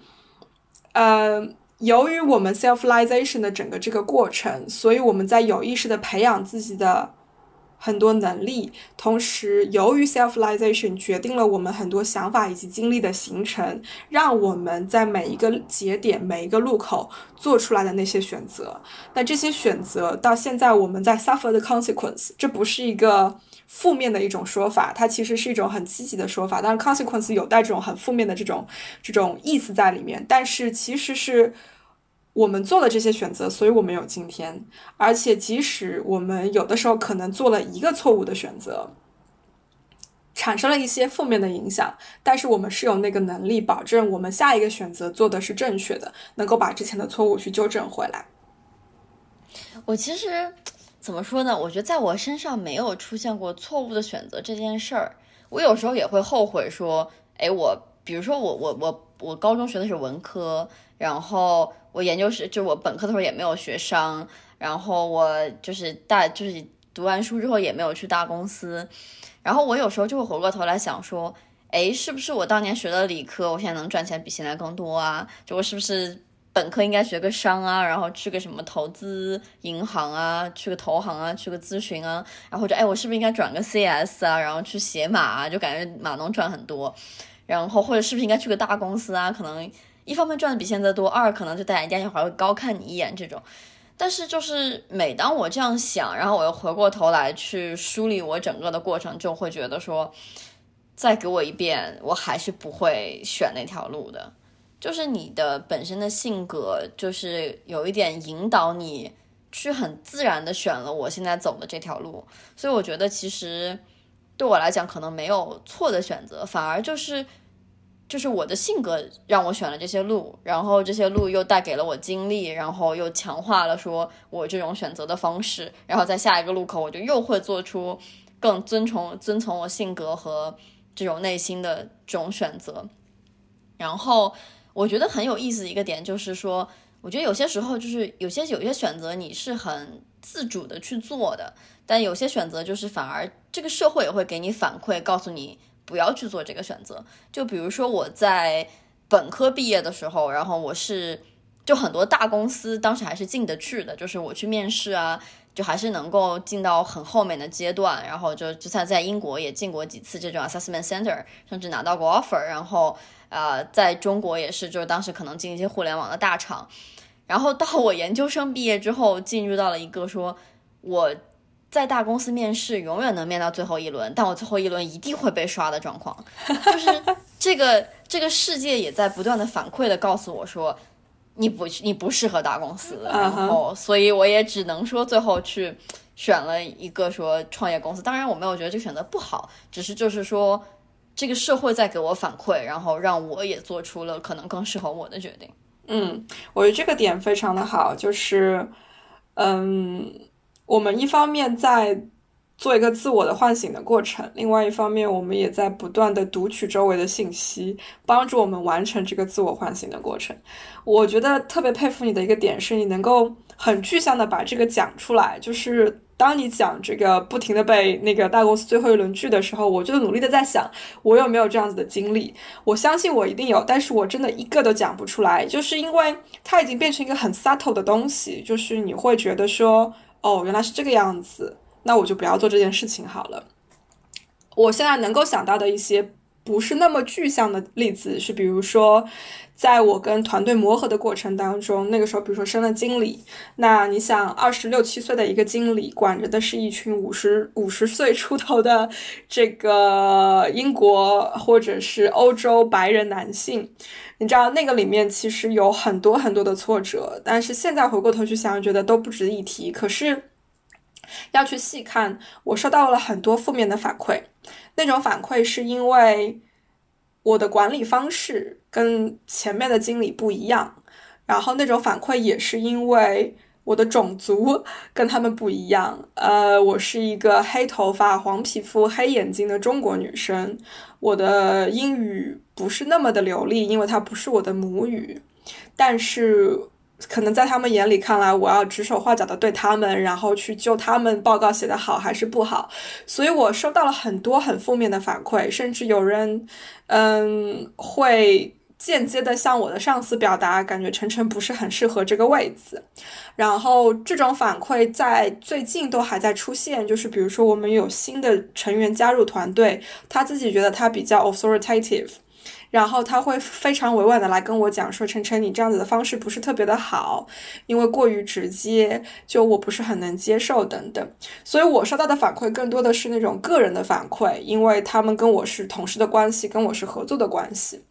呃，由于我们 self realization 的整个这个过程，所以我们在有意识的培养自己的。很多能力，同时由于 selfization 决定了我们很多想法以及经历的形成，让我们在每一个节点、每一个路口做出来的那些选择。那这些选择到现在我们在 suffer the consequence，这不是一个负面的一种说法，它其实是一种很积极的说法。当然 consequence 有带这种很负面的这种这种意思在里面，但是其实是。我们做了这些选择，所以我们有今天。而且，即使我们有的时候可能做了一个错误的选择，产生了一些负面的影响，但是我们是有那个能力保证我们下一个选择做的是正确的，能够把之前的错误去纠正回来。我其实怎么说呢？我觉得在我身上没有出现过错误的选择这件事儿。我有时候也会后悔说，哎，我比如说我我我我高中学的是文科，然后。我研究生就我本科的时候也没有学商，然后我就是大就是读完书之后也没有去大公司，然后我有时候就会回过头来想说，哎，是不是我当年学的理科，我现在能赚钱比现在更多啊？就我是不是本科应该学个商啊，然后去个什么投资银行啊，去个投行啊，去个咨询啊，然后或者哎，我是不是应该转个 CS 啊，然后去写码啊，就感觉码农赚很多，然后或者是不是应该去个大公司啊，可能。一方面赚的比现在多，二可能就大家家还会高看你一眼这种。但是就是每当我这样想，然后我又回过头来去梳理我整个的过程，就会觉得说，再给我一遍，我还是不会选那条路的。就是你的本身的性格，就是有一点引导你去很自然的选了我现在走的这条路。所以我觉得其实对我来讲，可能没有错的选择，反而就是。就是我的性格让我选了这些路，然后这些路又带给了我经历，然后又强化了说我这种选择的方式，然后在下一个路口我就又会做出更遵从遵从我性格和这种内心的这种选择。然后我觉得很有意思的一个点就是说，我觉得有些时候就是有些有些选择你是很自主的去做的，但有些选择就是反而这个社会也会给你反馈，告诉你。不要去做这个选择。就比如说我在本科毕业的时候，然后我是就很多大公司当时还是进得去的，就是我去面试啊，就还是能够进到很后面的阶段。然后就就算在英国也进过几次这种 assessment center，甚至拿到过 offer。然后呃，在中国也是，就是当时可能进一些互联网的大厂。然后到我研究生毕业之后，进入到了一个说我。在大公司面试，永远能面到最后一轮，但我最后一轮一定会被刷的状况，就是这个这个世界也在不断的反馈的告诉我说，你不你不适合大公司，然后所以我也只能说最后去选了一个说创业公司。当然我没有觉得这个选择不好，只是就是说这个社会在给我反馈，然后让我也做出了可能更适合我的决定。嗯，我觉得这个点非常的好，就是嗯。我们一方面在做一个自我的唤醒的过程，另外一方面，我们也在不断的读取周围的信息，帮助我们完成这个自我唤醒的过程。我觉得特别佩服你的一个点是，你能够很具象的把这个讲出来。就是当你讲这个不停的被那个大公司最后一轮拒的时候，我就努力的在想，我有没有这样子的经历？我相信我一定有，但是我真的一个都讲不出来，就是因为它已经变成一个很 subtle 的东西，就是你会觉得说。哦，原来是这个样子，那我就不要做这件事情好了。我现在能够想到的一些不是那么具象的例子是，比如说，在我跟团队磨合的过程当中，那个时候，比如说升了经理，那你想，二十六七岁的一个经理，管着的是一群五十五十岁出头的这个英国或者是欧洲白人男性。你知道那个里面其实有很多很多的挫折，但是现在回过头去想，觉得都不值一提。可是要去细看，我收到了很多负面的反馈。那种反馈是因为我的管理方式跟前面的经理不一样，然后那种反馈也是因为我的种族 跟他们不一样。呃，我是一个黑头发、黄皮肤、黑眼睛的中国女生，我的英语不是那么的流利，因为它不是我的母语，但是。可能在他们眼里看来，我要指手画脚的对他们，然后去就他们报告写的好还是不好，所以我收到了很多很负面的反馈，甚至有人，嗯，会间接的向我的上司表达，感觉晨晨不是很适合这个位子。然后这种反馈在最近都还在出现，就是比如说我们有新的成员加入团队，他自己觉得他比较 authoritative。然后他会非常委婉的来跟我讲说：“晨晨，你这样子的方式不是特别的好，因为过于直接，就我不是很能接受等等。”所以，我收到的反馈更多的是那种个人的反馈，因为他们跟我是同事的关系，跟我是合作的关系。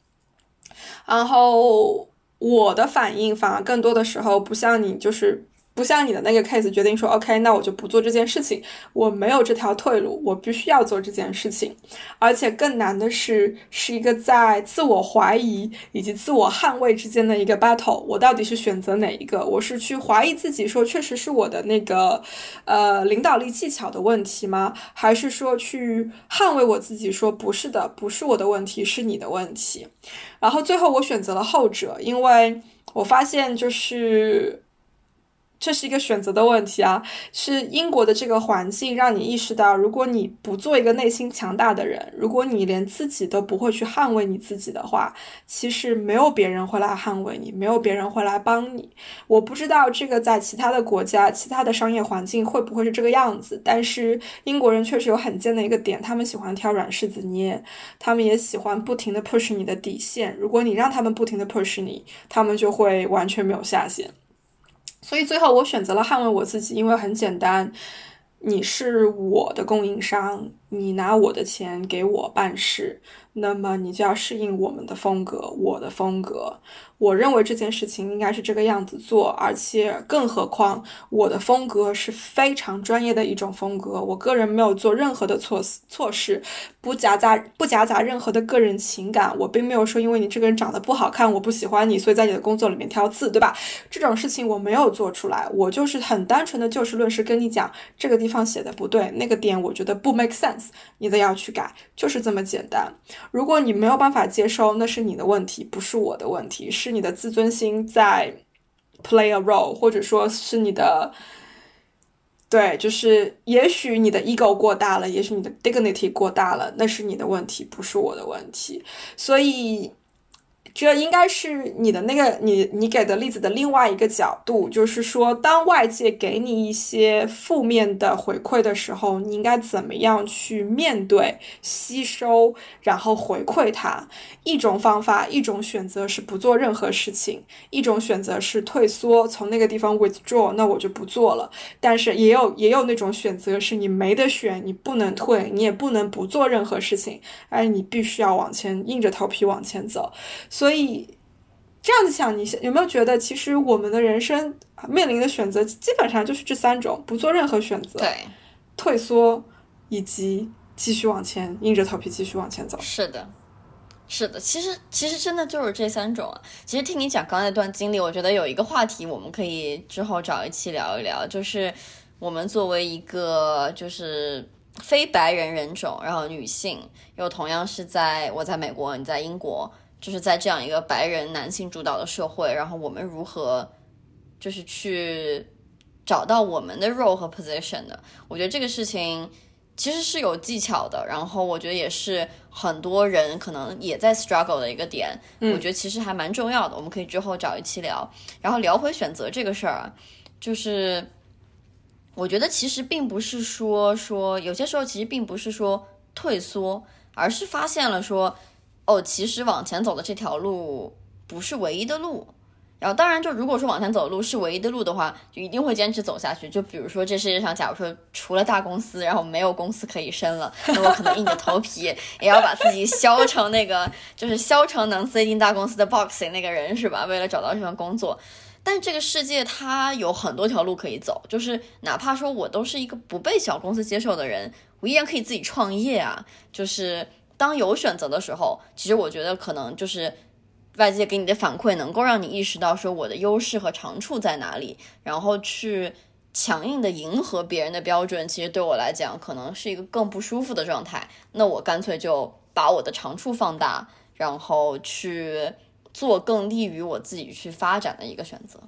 然后我的反应反而更多的时候不像你，就是。不像你的那个 case 决定说 OK，那我就不做这件事情，我没有这条退路，我必须要做这件事情。而且更难的是，是一个在自我怀疑以及自我捍卫之间的一个 battle。我到底是选择哪一个？我是去怀疑自己，说确实是我的那个呃领导力技巧的问题吗？还是说去捍卫我自己，说不是的，不是我的问题，是你的问题。然后最后我选择了后者，因为我发现就是。这是一个选择的问题啊，是英国的这个环境让你意识到，如果你不做一个内心强大的人，如果你连自己都不会去捍卫你自己的话，其实没有别人会来捍卫你，没有别人会来帮你。我不知道这个在其他的国家、其他的商业环境会不会是这个样子，但是英国人确实有很贱的一个点，他们喜欢挑软柿子捏，他们也喜欢不停的 push 你的底线。如果你让他们不停的 push 你，他们就会完全没有下限。所以最后我选择了捍卫我自己，因为很简单，你是我的供应商，你拿我的钱给我办事，那么你就要适应我们的风格，我的风格。我认为这件事情应该是这个样子做，而且更何况我的风格是非常专业的一种风格。我个人没有做任何的措施措施，不夹杂不夹杂任何的个人情感。我并没有说因为你这个人长得不好看，我不喜欢你，所以在你的工作里面挑刺，对吧？这种事情我没有做出来。我就是很单纯的就事论事跟你讲，这个地方写的不对，那个点我觉得不 make sense，你得要去改，就是这么简单。如果你没有办法接收，那是你的问题，不是我的问题，是。你的自尊心在 play a role，或者说是你的，对，就是也许你的 ego 过大了，也许你的 dignity 过大了，那是你的问题，不是我的问题，所以。这应该是你的那个你你给的例子的另外一个角度，就是说，当外界给你一些负面的回馈的时候，你应该怎么样去面对、吸收，然后回馈它。一种方法，一种选择是不做任何事情；一种选择是退缩，从那个地方 withdraw，那我就不做了。但是也有也有那种选择是你没得选，你不能退，你也不能不做任何事情，而你必须要往前，硬着头皮往前走。所以，这样子想，你有没有觉得，其实我们的人生面临的选择基本上就是这三种：不做任何选择，对，退缩，以及继续往前，硬着头皮继续往前走。是的，是的，其实其实真的就是这三种啊。其实听你讲刚才那段经历，我觉得有一个话题我们可以之后找一期聊一聊，就是我们作为一个就是非白人人种，然后女性，又同样是在我在美国，你在英国。就是在这样一个白人男性主导的社会，然后我们如何就是去找到我们的 role 和 position 的？我觉得这个事情其实是有技巧的，然后我觉得也是很多人可能也在 struggle 的一个点。我觉得其实还蛮重要的，我们可以之后找一期聊。然后聊回选择这个事儿啊，就是我觉得其实并不是说说有些时候其实并不是说退缩，而是发现了说。哦，其实往前走的这条路不是唯一的路，然后当然就如果说往前走的路是唯一的路的话，就一定会坚持走下去。就比如说这世界上，假如说除了大公司，然后没有公司可以升了，那我可能硬着头皮也要把自己削成那个，就是削成能塞进大公司的 box 那个人，是吧？为了找到这份工作。但这个世界它有很多条路可以走，就是哪怕说我都是一个不被小公司接受的人，我依然可以自己创业啊。就是当有选择的时候，其实我觉得可能就是外界给你的反馈能够让你意识到说我的优势和长处在哪里，然后去。强硬的迎合别人的标准，其实对我来讲可能是一个更不舒服的状态。那我干脆就把我的长处放大，然后去做更利于我自己去发展的一个选择。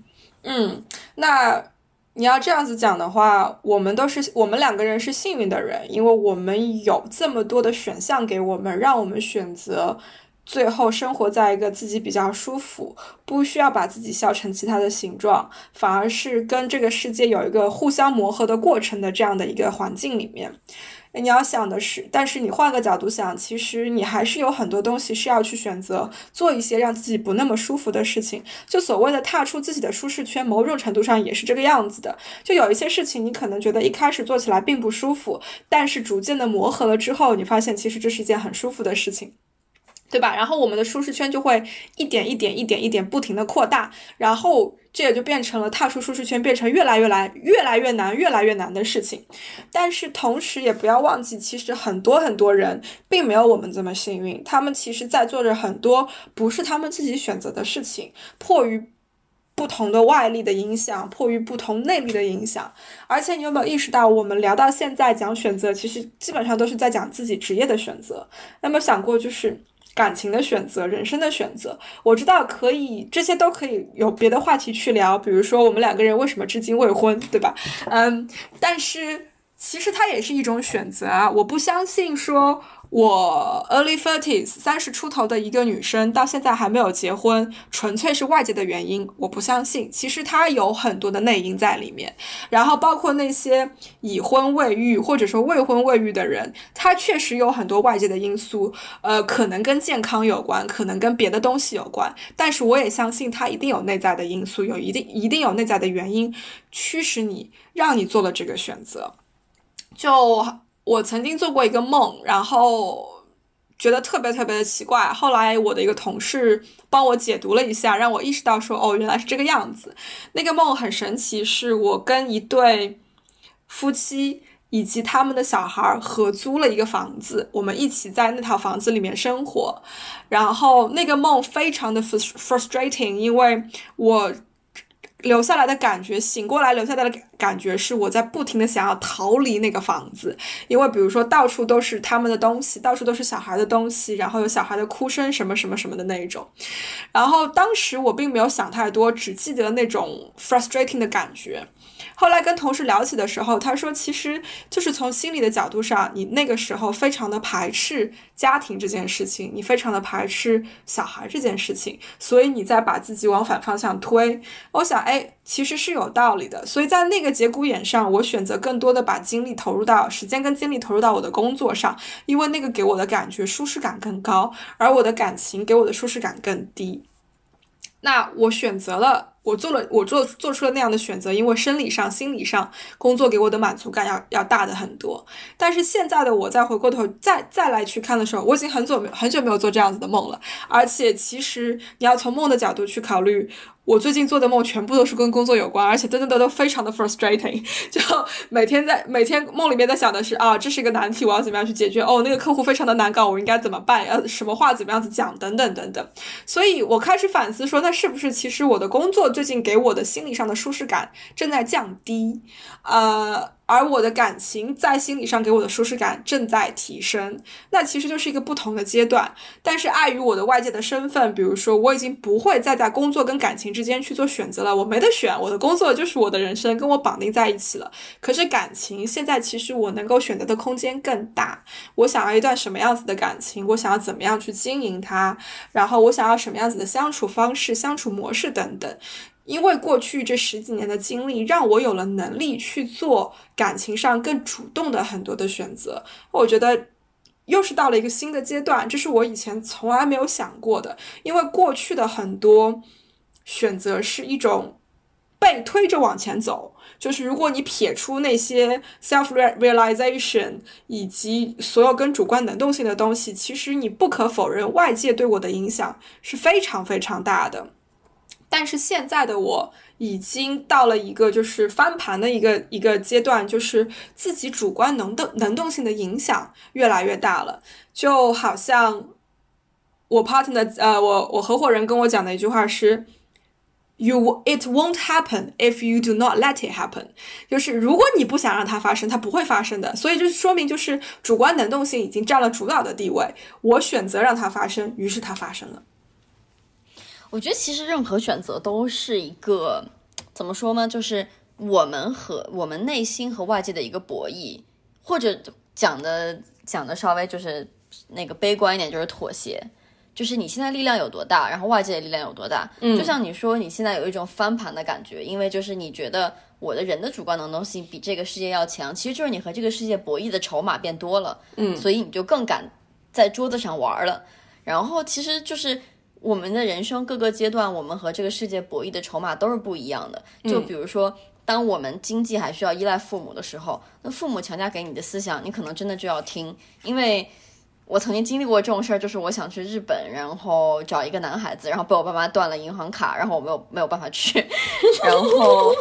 嗯，那你要这样子讲的话，我们都是我们两个人是幸运的人，因为我们有这么多的选项给我们，让我们选择。最后生活在一个自己比较舒服，不需要把自己笑成其他的形状，反而是跟这个世界有一个互相磨合的过程的这样的一个环境里面。你要想的是，但是你换个角度想，其实你还是有很多东西是要去选择做一些让自己不那么舒服的事情。就所谓的踏出自己的舒适圈，某种程度上也是这个样子的。就有一些事情，你可能觉得一开始做起来并不舒服，但是逐渐的磨合了之后，你发现其实这是一件很舒服的事情。对吧？然后我们的舒适圈就会一点一点、一点一点不停的扩大，然后这也就变成了踏出舒适圈变成越来越难、越来越难、越来越难的事情。但是同时也不要忘记，其实很多很多人并没有我们这么幸运，他们其实在做着很多不是他们自己选择的事情，迫于不同的外力的影响，迫于不同内力的影响。而且你有没有意识到，我们聊到现在讲选择，其实基本上都是在讲自己职业的选择。那么想过就是？感情的选择，人生的选择，我知道可以，这些都可以有别的话题去聊，比如说我们两个人为什么至今未婚，对吧？嗯，但是其实它也是一种选择啊，我不相信说。我 early thirties 三十出头的一个女生，到现在还没有结婚，纯粹是外界的原因，我不相信。其实它有很多的内因在里面，然后包括那些已婚未育或者说未婚未育的人，他确实有很多外界的因素，呃，可能跟健康有关，可能跟别的东西有关。但是我也相信他一定有内在的因素，有一定一定有内在的原因驱使你，让你做了这个选择。就。我曾经做过一个梦，然后觉得特别特别的奇怪。后来我的一个同事帮我解读了一下，让我意识到说，哦，原来是这个样子。那个梦很神奇，是我跟一对夫妻以及他们的小孩合租了一个房子，我们一起在那套房子里面生活。然后那个梦非常的 frustrating，因为我。留下来的感觉，醒过来留下来的感觉是我在不停的想要逃离那个房子，因为比如说到处都是他们的东西，到处都是小孩的东西，然后有小孩的哭声什么什么什么的那一种。然后当时我并没有想太多，只记得那种 frustrating 的感觉。后来跟同事聊起的时候，他说，其实就是从心理的角度上，你那个时候非常的排斥家庭这件事情，你非常的排斥小孩这件事情，所以你在把自己往反方向推。我想，哎，其实是有道理的。所以在那个节骨眼上，我选择更多的把精力投入到时间跟精力投入到我的工作上，因为那个给我的感觉舒适感更高，而我的感情给我的舒适感更低。那我选择了。我做了，我做做出了那样的选择，因为生理上、心理上，工作给我的满足感要要大的很多。但是现在的我再回过头再再来去看的时候，我已经很久没很久没有做这样子的梦了。而且其实你要从梦的角度去考虑。我最近做的梦全部都是跟工作有关，而且真的都都非常的 frustrating。就每天在每天梦里面在想的是啊，这是一个难题，我要怎么样去解决？哦，那个客户非常的难搞，我应该怎么办？要什么话怎么样子讲？等等等等。所以我开始反思说，那是不是其实我的工作最近给我的心理上的舒适感正在降低？呃。而我的感情在心理上给我的舒适感正在提升，那其实就是一个不同的阶段。但是碍于我的外界的身份，比如说我已经不会再在工作跟感情之间去做选择了，我没得选，我的工作就是我的人生，跟我绑定在一起了。可是感情现在其实我能够选择的空间更大，我想要一段什么样子的感情，我想要怎么样去经营它，然后我想要什么样子的相处方式、相处模式等等。因为过去这十几年的经历，让我有了能力去做感情上更主动的很多的选择。我觉得又是到了一个新的阶段，这是我以前从来没有想过的。因为过去的很多选择是一种被推着往前走，就是如果你撇出那些 self realization 以及所有跟主观能动性的东西，其实你不可否认，外界对我的影响是非常非常大的。但是现在的我已经到了一个就是翻盘的一个一个阶段，就是自己主观能动能动性的影响越来越大了。就好像我 partner 呃，我我合伙人跟我讲的一句话是。You it won't happen if you do not let it happen。就是如果你不想让它发生，它不会发生的。所以就说明就是主观能动性已经占了主导的地位。我选择让它发生，于是它发生了。我觉得其实任何选择都是一个怎么说呢？就是我们和我们内心和外界的一个博弈，或者讲的讲的稍微就是那个悲观一点，就是妥协。就是你现在力量有多大，然后外界的力量有多大。嗯，就像你说，你现在有一种翻盘的感觉，因为就是你觉得我的人的主观能动性比这个世界要强，其实就是你和这个世界博弈的筹码变多了。嗯，所以你就更敢在桌子上玩了。然后其实就是我们的人生各个阶段，我们和这个世界博弈的筹码都是不一样的。就比如说，当我们经济还需要依赖父母的时候，那父母强加给你的思想，你可能真的就要听，因为。我曾经经历过这种事儿，就是我想去日本，然后找一个男孩子，然后被我爸妈断了银行卡，然后我没有没有办法去，然后，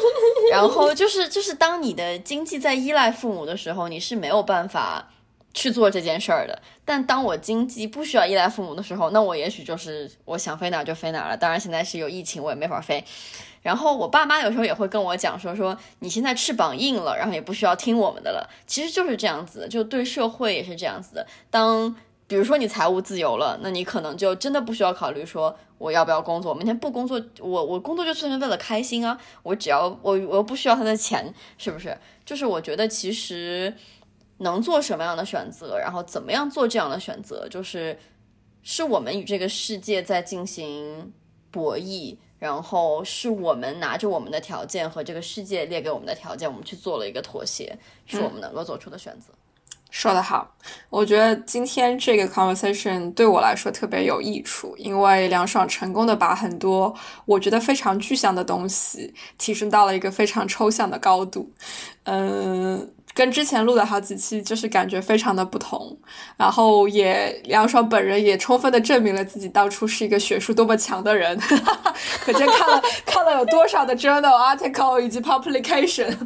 然后就是就是当你的经济在依赖父母的时候，你是没有办法去做这件事儿的。但当我经济不需要依赖父母的时候，那我也许就是我想飞哪儿就飞哪儿了。当然现在是有疫情，我也没法飞。然后我爸妈有时候也会跟我讲说说你现在翅膀硬了，然后也不需要听我们的了。其实就是这样子，就对社会也是这样子的。当比如说你财务自由了，那你可能就真的不需要考虑说我要不要工作。明天不工作，我我工作就纯粹为了开心啊。我只要我我又不需要他的钱，是不是？就是我觉得其实能做什么样的选择，然后怎么样做这样的选择，就是是我们与这个世界在进行博弈。然后是我们拿着我们的条件和这个世界列给我们的条件，我们去做了一个妥协，是我们能够做出的选择。说得好，我觉得今天这个 conversation 对我来说特别有益处，因为梁爽成功的把很多我觉得非常具象的东西提升到了一个非常抽象的高度，嗯。跟之前录的好几期就是感觉非常的不同，然后也梁爽本人也充分的证明了自己当初是一个学术多么强的人，可见看了看了有多少的 journal article 以及 publication。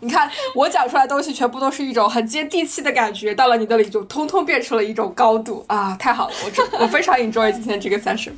你看我讲出来的东西全部都是一种很接地气的感觉，到了你那里就通通变成了一种高度啊！太好了，我我非常 enjoy 今天这个 session。